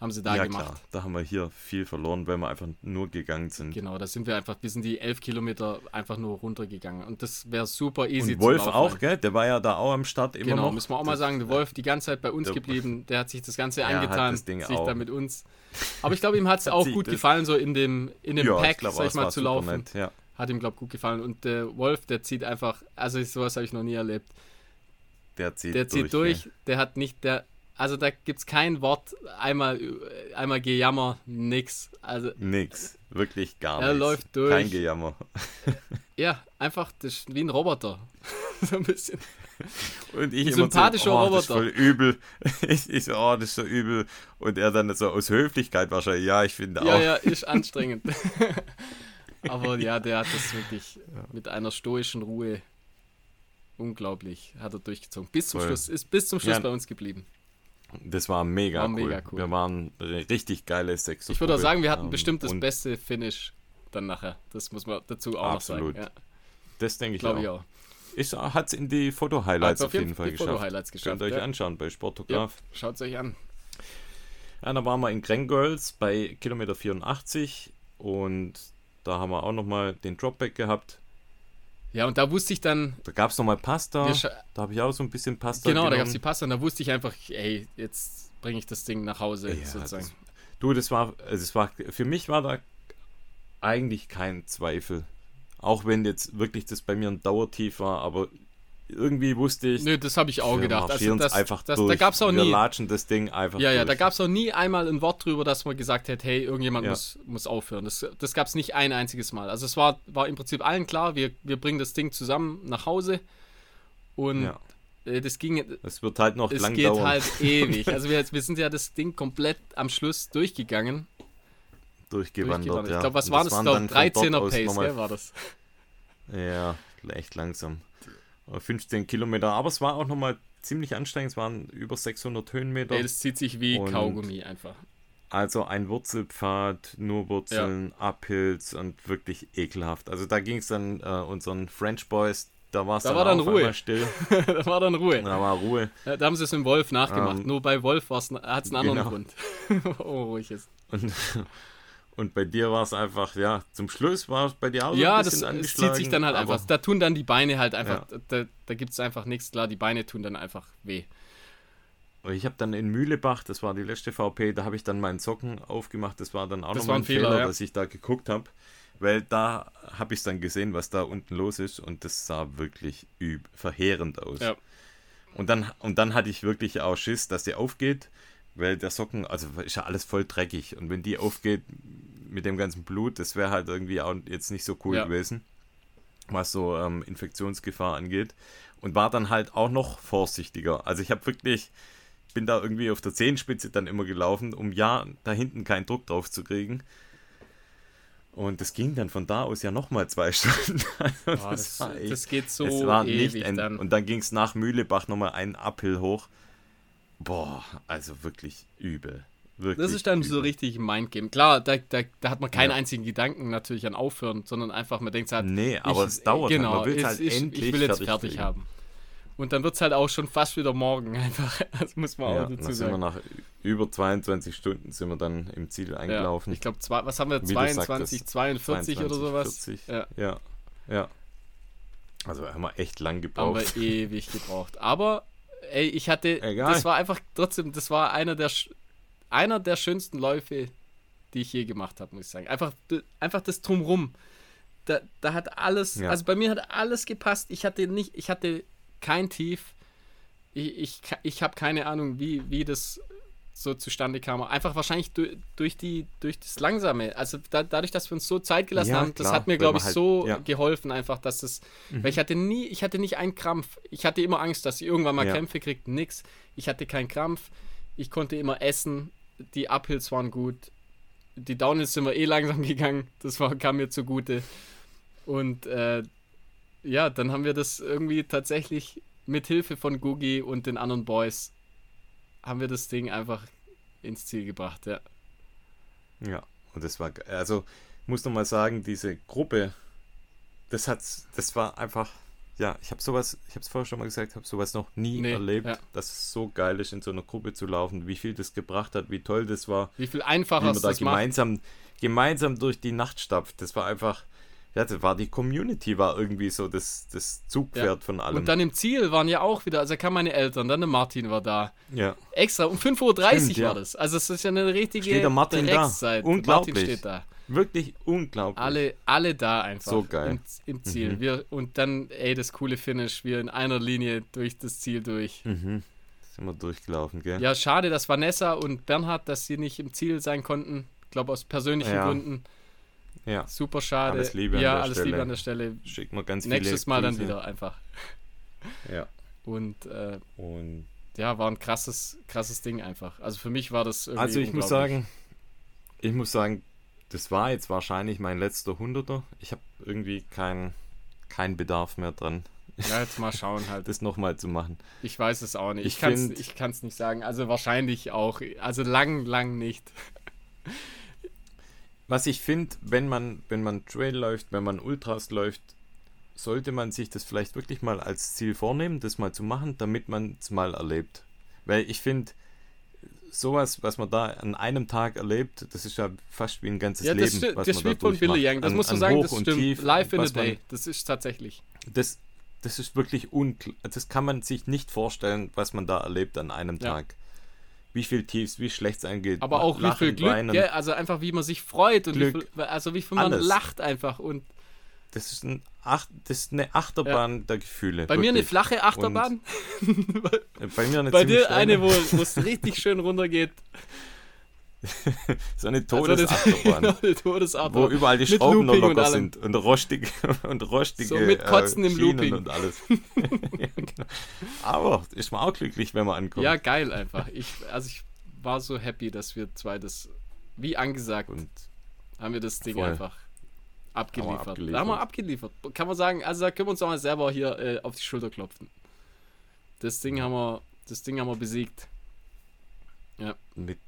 haben sie da Ja, gemacht. klar, da haben wir hier viel verloren, weil wir einfach nur gegangen sind. Genau, da sind wir einfach, wir sind die elf Kilometer einfach nur runtergegangen. Und das wäre super easy Und Wolf zu laufen. auch, gell? Der war ja da auch am Start immer Genau, noch. müssen wir auch mal sagen, der Wolf die ganze Zeit bei uns Der- geblieben, der hat sich das Ganze hat angetan, das Ding sich auch. da mit uns. Aber ich glaube, ihm hat es auch gut gefallen, so in dem, in dem ja, Pack, ich glaube, sag ich mal, zu laufen. Nett, ja. Hat ihm, glaube ich, gut gefallen. Und der Wolf, der zieht einfach, also sowas habe ich noch nie erlebt. Der zieht Der durch. zieht durch, der hat nicht, der, also da gibt es kein Wort, einmal, einmal Gejammer, nix. Also? Nix. Wirklich gar Er nichts. läuft durch. Kein Gejammer. ja, einfach das wie ein Roboter. so ein bisschen. Und ich Ein immer sympathischer so, oh, das ist Roboter. voll übel. Ich, ich so, oh, das ist so übel. Und er dann so aus Höflichkeit wahrscheinlich, ja, ich finde Ja, auch. ja, ist anstrengend. Aber ja, der hat das wirklich mit einer stoischen Ruhe unglaublich, hat er durchgezogen. Bis zum Voll. Schluss, ist bis zum Schluss Ja. bei uns geblieben. Das war mega, War cool. mega cool. Wir waren richtig geile Sechser. Ich würde auch sagen, wir hatten Ähm, bestimmt das beste Finish dann nachher. Das muss man dazu auch Absolut. noch sagen. Ja, Das denke ich glaube ich auch. Ich hat es in die Foto-Highlights auf jeden Fall geschafft. Foto-Highlights geschafft. Könnt ihr euch ja. anschauen bei Ja, Sportograf. Schaut es euch an. Ja, da waren wir in Grengirls bei Kilometer 84 und da haben wir auch nochmal den Dropback gehabt. Ja, und da wusste ich dann, Da gab es nochmal Pasta. Da habe ich auch so ein bisschen Pasta genau, da gab genommen. es die Pasta und da wusste ich einfach, ey, jetzt bringe ich das Ding nach Hause Ja, sozusagen. das- Du, das war, also es war, für mich war da eigentlich kein Zweifel. Auch wenn jetzt wirklich das bei mir ein Dauertief war, aber irgendwie wusste ich, Nö, das habe ich auch gedacht. Also das, einfach das, durch. da gab es auch wir nie. latschen das Ding einfach Ja, ja, durch. da gab es auch nie einmal ein Wort drüber, dass man gesagt hat, hey, irgendjemand Ja. muss, muss aufhören. Das, das gab es nicht ein einziges Mal. Also es war, war im Prinzip allen klar, wir, wir bringen das Ding zusammen nach Hause und Ja. äh, das ging, Es wird halt noch es lang geht dauern. halt ewig. Also wir, wir sind ja das Ding komplett am Schluss durchgegangen. durchgewandert. durchgewandert. Ja. Ich glaube, was Und war das? Ich glaube, dann von dort 13er aus Pace, gell, war das. Ja, echt langsam. Aber 15 Kilometer, aber es war auch nochmal ziemlich anstrengend. Es waren über 600 Höhenmeter. Das zieht sich wie Und- Kaugummi einfach. Also ein Wurzelpfad, nur Wurzeln, Uphills und wirklich ekelhaft. Also da ging es dann äh, unseren French Boys, da war's Da dann war dann Ruhe. still. da war dann Ruhe. Da war Ruhe. Ja, da haben sie es mit Wolf nachgemacht. Ähm, Nur bei Wolf hat es einen anderen genau. Grund. oh, ruhig ist. Und, und bei dir war es einfach, ja, zum Schluss war es bei dir auch so Ja, ein das, bisschen es angeschlagen. zieht sich dann halt einfach. Da tun dann die Beine halt einfach. Da, da gibt es einfach nichts. Klar, die Beine tun dann einfach weh. Ich habe dann in Mühlebach, das war die letzte VP, da habe ich dann meinen Socken aufgemacht. Das war dann auch Das nochmal ein ein Fehler, Fehler, ja. dass ich da geguckt habe. Weil da habe ich dann gesehen, was da unten los ist und das sah wirklich verheerend aus. Ja. Und, dann, und dann hatte ich wirklich auch Schiss, dass die aufgeht, weil der Socken, also ist ja alles voll dreckig. Und wenn die aufgeht mit dem ganzen Blut, das wäre halt irgendwie auch jetzt nicht so cool Ja. gewesen, was so ähm, Infektionsgefahr angeht. Und war dann halt auch noch vorsichtiger. Also ich habe wirklich, bin da irgendwie auf der Zehenspitze dann immer gelaufen, um ja da hinten keinen Druck drauf zu kriegen. Und das ging dann von da aus ja nochmal zwei Stunden. Also Boah, das, war echt- das geht so es war ewig nicht ein, dann. Und dann ging es nach Mühlebach nochmal einen Uphill hoch. Boah, also wirklich übel. Wirklich Das ist dann so übel. richtig ein Mindgame. Klar, da, da, da hat man keinen Ja. einzigen Gedanken natürlich an Aufhören, sondern einfach, man denkt halt, Nee, aber ich, es dauert genau, halt. Man will es halt ist, endlich ich will jetzt fertig fertig, haben. Und dann wird es halt auch schon fast wieder morgen einfach. Das muss man Ja, auch dazu sagen. nach über 22 Stunden sind wir dann im Ziel Ja, eingelaufen. ich glaube, was haben wir? Wie du 22, sagtest, 42 oder sowas? 40. Ja. ja, ja. Also haben wir echt lang Haben gebraucht. wir ewig gebraucht. Aber, ey, ich hatte, Egal. das war einfach trotzdem, das war einer der, einer der schönsten Läufe, die ich je gemacht habe, muss ich sagen. Einfach, einfach das Drumrum. da, da hat alles, Ja. also bei mir hat alles gepasst. Ich hatte nicht, ich hatte kein Tief. Ich, ich, ich habe keine Ahnung, wie, wie das so zustande kam. Einfach wahrscheinlich durch, durch, die, durch das Langsame. Also da, dadurch, dass wir uns so Zeit gelassen Ja, haben, das klar, hat mir, glaube ich, halt- so ja. geholfen, einfach, dass das. Weil ich hatte nie, ich hatte nicht einen Krampf. Ich hatte immer Angst, dass ich irgendwann mal Ja. Krämpfe kriege. Nix. Ich hatte keinen Krampf. Ich konnte immer essen. Die Uphills waren gut. Die Downhills sind wir eh langsam gegangen. Das war, kam mir zugute. Und äh, ja, dann haben wir das irgendwie tatsächlich mit Hilfe von Gugi und den anderen Boys haben wir das Ding einfach ins Ziel gebracht, ja. Ja, und das war, also muss noch mal sagen, diese Gruppe, das hat, das war einfach, ja, ich habe sowas, ich habe es vorher schon mal gesagt, habe sowas noch nie Nee, erlebt, ja. dass es so geil ist, in so einer Gruppe zu laufen, wie viel das gebracht hat, wie toll das war, Wie viel wie einfacher man es da das macht. gemeinsam, gemeinsam durch die Nacht stapft. Das war einfach, ja, das war die Community, war irgendwie so das, das Zugpferd von allem. Und dann im Ziel waren ja auch wieder, also kamen meine Eltern, dann der Martin war da. ja. Extra, um 5.30 Uhr Stimmt, ja. war das. Also es ist ja eine richtige Steht der Martin da? Unglaublich. Martin steht da. Wirklich unglaublich. Alle, alle da einfach. So geil. Im, im Ziel. Mhm. Wir, und dann, ey, das coole Finish. Wir in einer Linie durch das Ziel durch. Mhm. Sind wir durchgelaufen, gell? Ja, schade, dass Vanessa und Bernhard, dass sie nicht im Ziel sein konnten. Ich glaube, aus persönlichen Ja. Gründen. Ja. Super schade. Alles Liebe an ja, der alles Stelle. Liebe an der Stelle. Schickt mir ganz Nächstes viele Mal dann wieder einfach. Ja. Und äh, Und ja, war ein krasses, krasses Ding einfach. Also für mich war das irgendwie Also ich muss sagen, ich muss sagen, das war jetzt wahrscheinlich mein letzter Hunderter. Ich habe irgendwie keinen keinen Bedarf mehr dran, Ja, jetzt mal schauen halt. das nochmal zu machen. Ich weiß es auch nicht. Ich, Ich kann es nicht sagen. Also wahrscheinlich auch. Also lang, lang nicht. Was ich finde, wenn man, wenn man Trail läuft, wenn man Ultras läuft, sollte man sich das vielleicht wirklich mal als Ziel vornehmen, das mal zu machen, damit man es mal erlebt. Weil ich finde, sowas, was man da an einem Tag erlebt, das ist ja fast wie ein ganzes Ja, das, Leben, sti- was das man stimmt von Billy. Young. Das An- musst du an sagen, Hoch das stimmt. Tief, Live in a was man- day. Das ist tatsächlich. das, das ist wirklich unklar. Das kann man sich nicht vorstellen, was man da erlebt an einem Ja. Tag. Wie viel Tiefs, wie schlecht es eingeht. Aber auch wie Lachen, viel Glück, weinen. gell? Also einfach wie man sich freut und wie Glück. viel, also wie viel man Alles. lacht einfach. Und Das ist, ein Ach, das ist eine Achterbahn der Gefühle. bei mir eine wirklich. flache Achterbahn, Bei mir eine bei dir eine, wo es richtig schön runtergeht. So eine Also Todesachterbahn. Eine Todesachterbahn. wo überall die Schrauben noch und locker allem. sind und rostige und rostige So mit Kotzen äh, im Looping. und alles. ja, genau. Aber ist man auch glücklich, wenn man ankommt. Ja, geil einfach. Ich, also ich war so happy, dass wir zwei das, wie angesagt, Und haben wir das Ding Voll. einfach abgeliefert. abgeliefert. Da haben wir abgeliefert. Kann man sagen, also da können wir uns auch mal selber hier äh, auf die Schulter klopfen. Das Ding haben wir, das Ding haben wir besiegt. mit,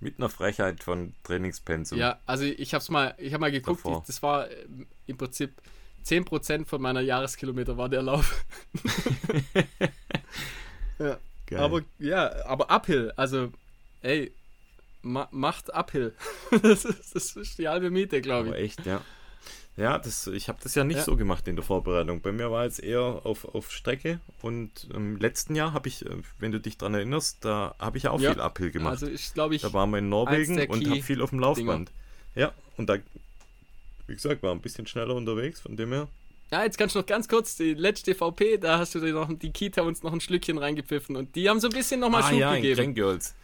mit einer Frechheit von Trainingspensum. Ja, also ich hab's mal, ich habe mal geguckt, ich, das war äh, im Prinzip 10% von meiner Jahreskilometer war der Lauf. ja. Geil. Aber ja, aber Uphill, also ey, ma macht Uphill. das, ist, das ist die halbe Miete, glaube Aber ich. echt, ja. Ja, das, ich habe das ja nicht Ja. so gemacht in der Vorbereitung. Bei mir war es eher auf, auf Strecke und im letzten Jahr habe ich, äh, wenn du dich dran erinnerst, da habe ich auch Ja. viel Uphill gemacht. Also ich glaube ich, da waren wir in Norwegen und habe viel auf dem Laufband. Ja, und da, wie gesagt, war ein bisschen schneller unterwegs, von dem her. ja, jetzt kannst du noch ganz kurz die letzte VP, da hast du dir noch die Kita uns noch ein Schlückchen reingepfiffen und die haben so ein bisschen nochmal ah Schub ja, in gegeben. Crank Girls.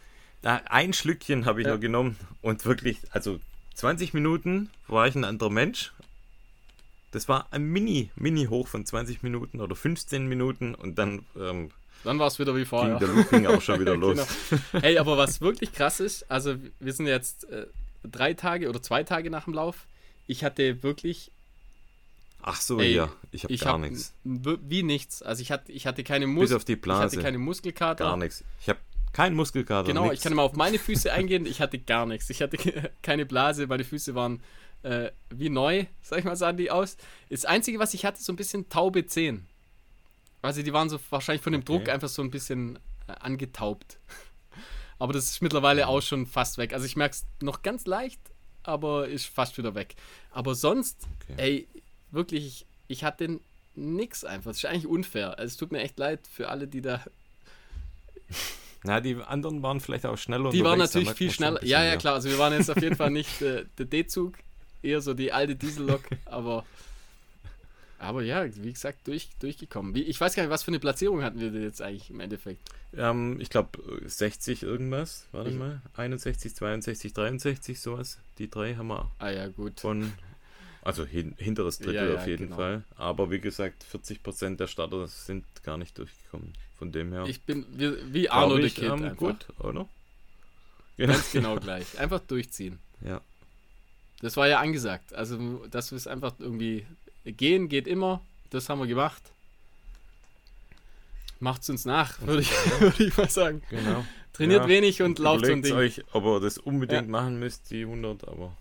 Da, ein Schlückchen habe ich Ja. noch genommen und wirklich, also 20 Minuten war ich ein anderer Mensch. Das war ein Mini, Mini-Hoch von 20 Minuten oder 15 Minuten und dann ähm, Dann war es wieder wie ging vorher. der Looping auch schon wieder los. Genau. Hey, aber was wirklich krass ist, also wir sind jetzt äh, drei Tage oder zwei Tage nach dem Lauf. Ich hatte wirklich, Ach so, Ey, ja, ich habe ich gar habe nichts. wie nichts. Also ich hatte, ich hatte keine Bis Muskeln. auf die Ich Blase. hatte keine Muskelkater. Gar nichts. Ich habe keinen Muskelkater. Genau, nix. ich kann mal auf meine Füße eingehen. Ich hatte gar nichts. Ich hatte keine Blase. Meine Füße waren äh, wie neu, sag ich mal, sahen die aus. Das Einzige, was ich hatte, so ein bisschen taube Zehen. Also die waren so wahrscheinlich von dem Okay. Druck einfach so ein bisschen äh, angetaubt. Aber das ist mittlerweile auch schon fast weg. Also ich merke es noch ganz leicht, aber ist fast wieder weg. Aber sonst, Okay. ey, wirklich, ich, ich hatte nix einfach. Das ist eigentlich unfair. Also es tut mir echt leid für alle, die da Na, die anderen waren vielleicht auch schneller Die waren natürlich viel schneller. Ja, ja, klar. Also wir waren jetzt auf jeden Fall nicht äh, der D-Zug. Eher so die alte Diesellok, aber. Aber ja, wie gesagt, durch, durchgekommen. Wie, ich weiß gar nicht, was für eine Platzierung hatten wir denn jetzt eigentlich im Endeffekt? Ähm, ich glaube 60 irgendwas. Warte mal. 61, 62, 63, sowas. Die drei haben wir Ah ja, gut. von. Also hin, hinteres Drittel Ja, ja, auf jeden genau. Fall. Aber wie gesagt, 40% der Starter sind gar nicht durchgekommen. Von dem her. Ich bin wie, wie Arno ich, ähm, einfach. gut, oder? Ganz genau gleich. Einfach durchziehen. Ja. Das war ja angesagt. Also, dass wir es einfach irgendwie gehen, geht immer. Das haben wir gemacht. Macht's uns nach, würde ich, würde ich mal sagen. Genau. Trainiert Ja, wenig und lauft so ein Ding. euch, ob ihr das unbedingt Ja. machen müsst, die 100, aber.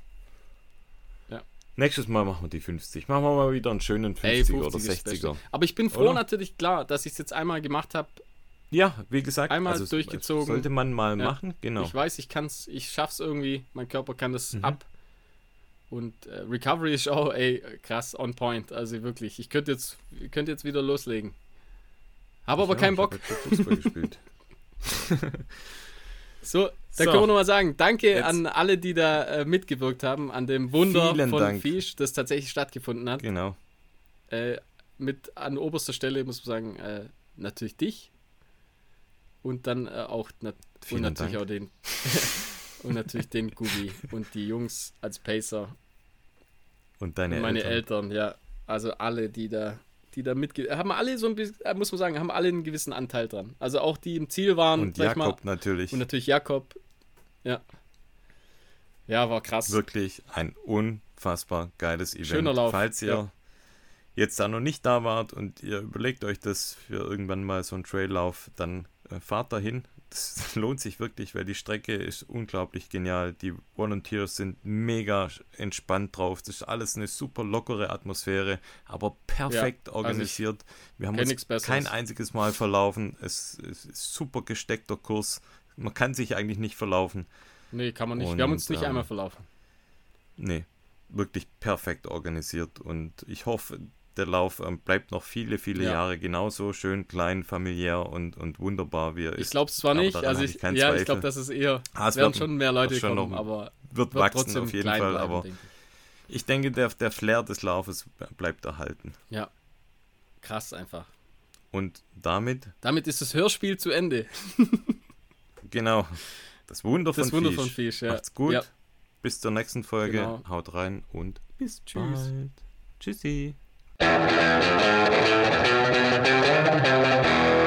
Ja. Nächstes Mal machen wir die 50. Machen wir mal wieder einen schönen 50er Ey, 50 oder ist 60er. Beste. Aber ich bin froh Oder? natürlich, klar, dass ich es jetzt einmal gemacht habe. Ja, wie gesagt, Einmal also, durchgezogen. Sollte man mal Ja. machen, genau. Ich weiß, ich kann's, ich schaff's irgendwie. Mein Körper kann das Mhm. ab. Und äh, Recovery ist auch, ey, krass on point. Also wirklich, ich könnte jetzt, ich könnte jetzt wieder loslegen. Habe aber Ja, keinen Bock. heute Fußball gespielt. So, da So. können wir nochmal sagen, danke Jetzt- an alle, die da äh, mitgewirkt haben, an dem Wunder Vielen von Dank. Fisch, das tatsächlich stattgefunden hat. Genau. Äh, mit an oberster Stelle muss man sagen, äh, natürlich dich. Und dann äh, auch na und natürlich Dank. auch den und natürlich den Gubi und die Jungs als Pacer Und deine und meine Eltern. Eltern. ja. Also alle, die da, die da mitge haben alle so ein bisschen, äh, muss man sagen, haben alle einen gewissen Anteil dran. Also auch die im Ziel waren, Und ich mal, Jakob natürlich. und natürlich Jakob. Ja. Ja, war krass. Wirklich ein unfassbar geiles Event. Schöner Lauf, Falls ihr ja. jetzt da noch nicht da wart und ihr überlegt euch das für irgendwann mal so einen Traillauf, dann äh, fahrt dahin. Das lohnt sich wirklich, weil die Strecke ist unglaublich genial. Die Volunteers sind mega entspannt drauf. Das ist alles eine super lockere Atmosphäre, aber perfekt also ich organisiert. Wir haben uns kein einziges Mal verlaufen. Es, es ist super gesteckter Kurs. Man kann sich eigentlich nicht verlaufen. Nee, kann man nicht. Wir haben uns Und, nicht ähm, einmal verlaufen. Nee, wirklich perfekt organisiert und ich hoffe, der Lauf ähm, bleibt noch viele, viele Ja. Jahre genauso schön, klein, familiär und, und wunderbar, wie er Ich ist. glaube es zwar nicht, also ich, ich ja, ich glaube, das ist eher, Ah, es werden wird- schon mehr Leute schon kommen, noch- aber wird wird wachsen trotzdem auf jeden klein Fall, bleiben, aber denke ich. ich denke, der, der Flair des Laufes bleibt erhalten. Ja, krass einfach. Und damit, Damit ist das Hörspiel zu Ende. genau, das Wunder Das von Wunder Fisch. von Fisch, ja. Macht's gut, Ja. bis zur nächsten Folge, Genau. haut rein und bis Tschüss. bald. Tschüssi. Thank you.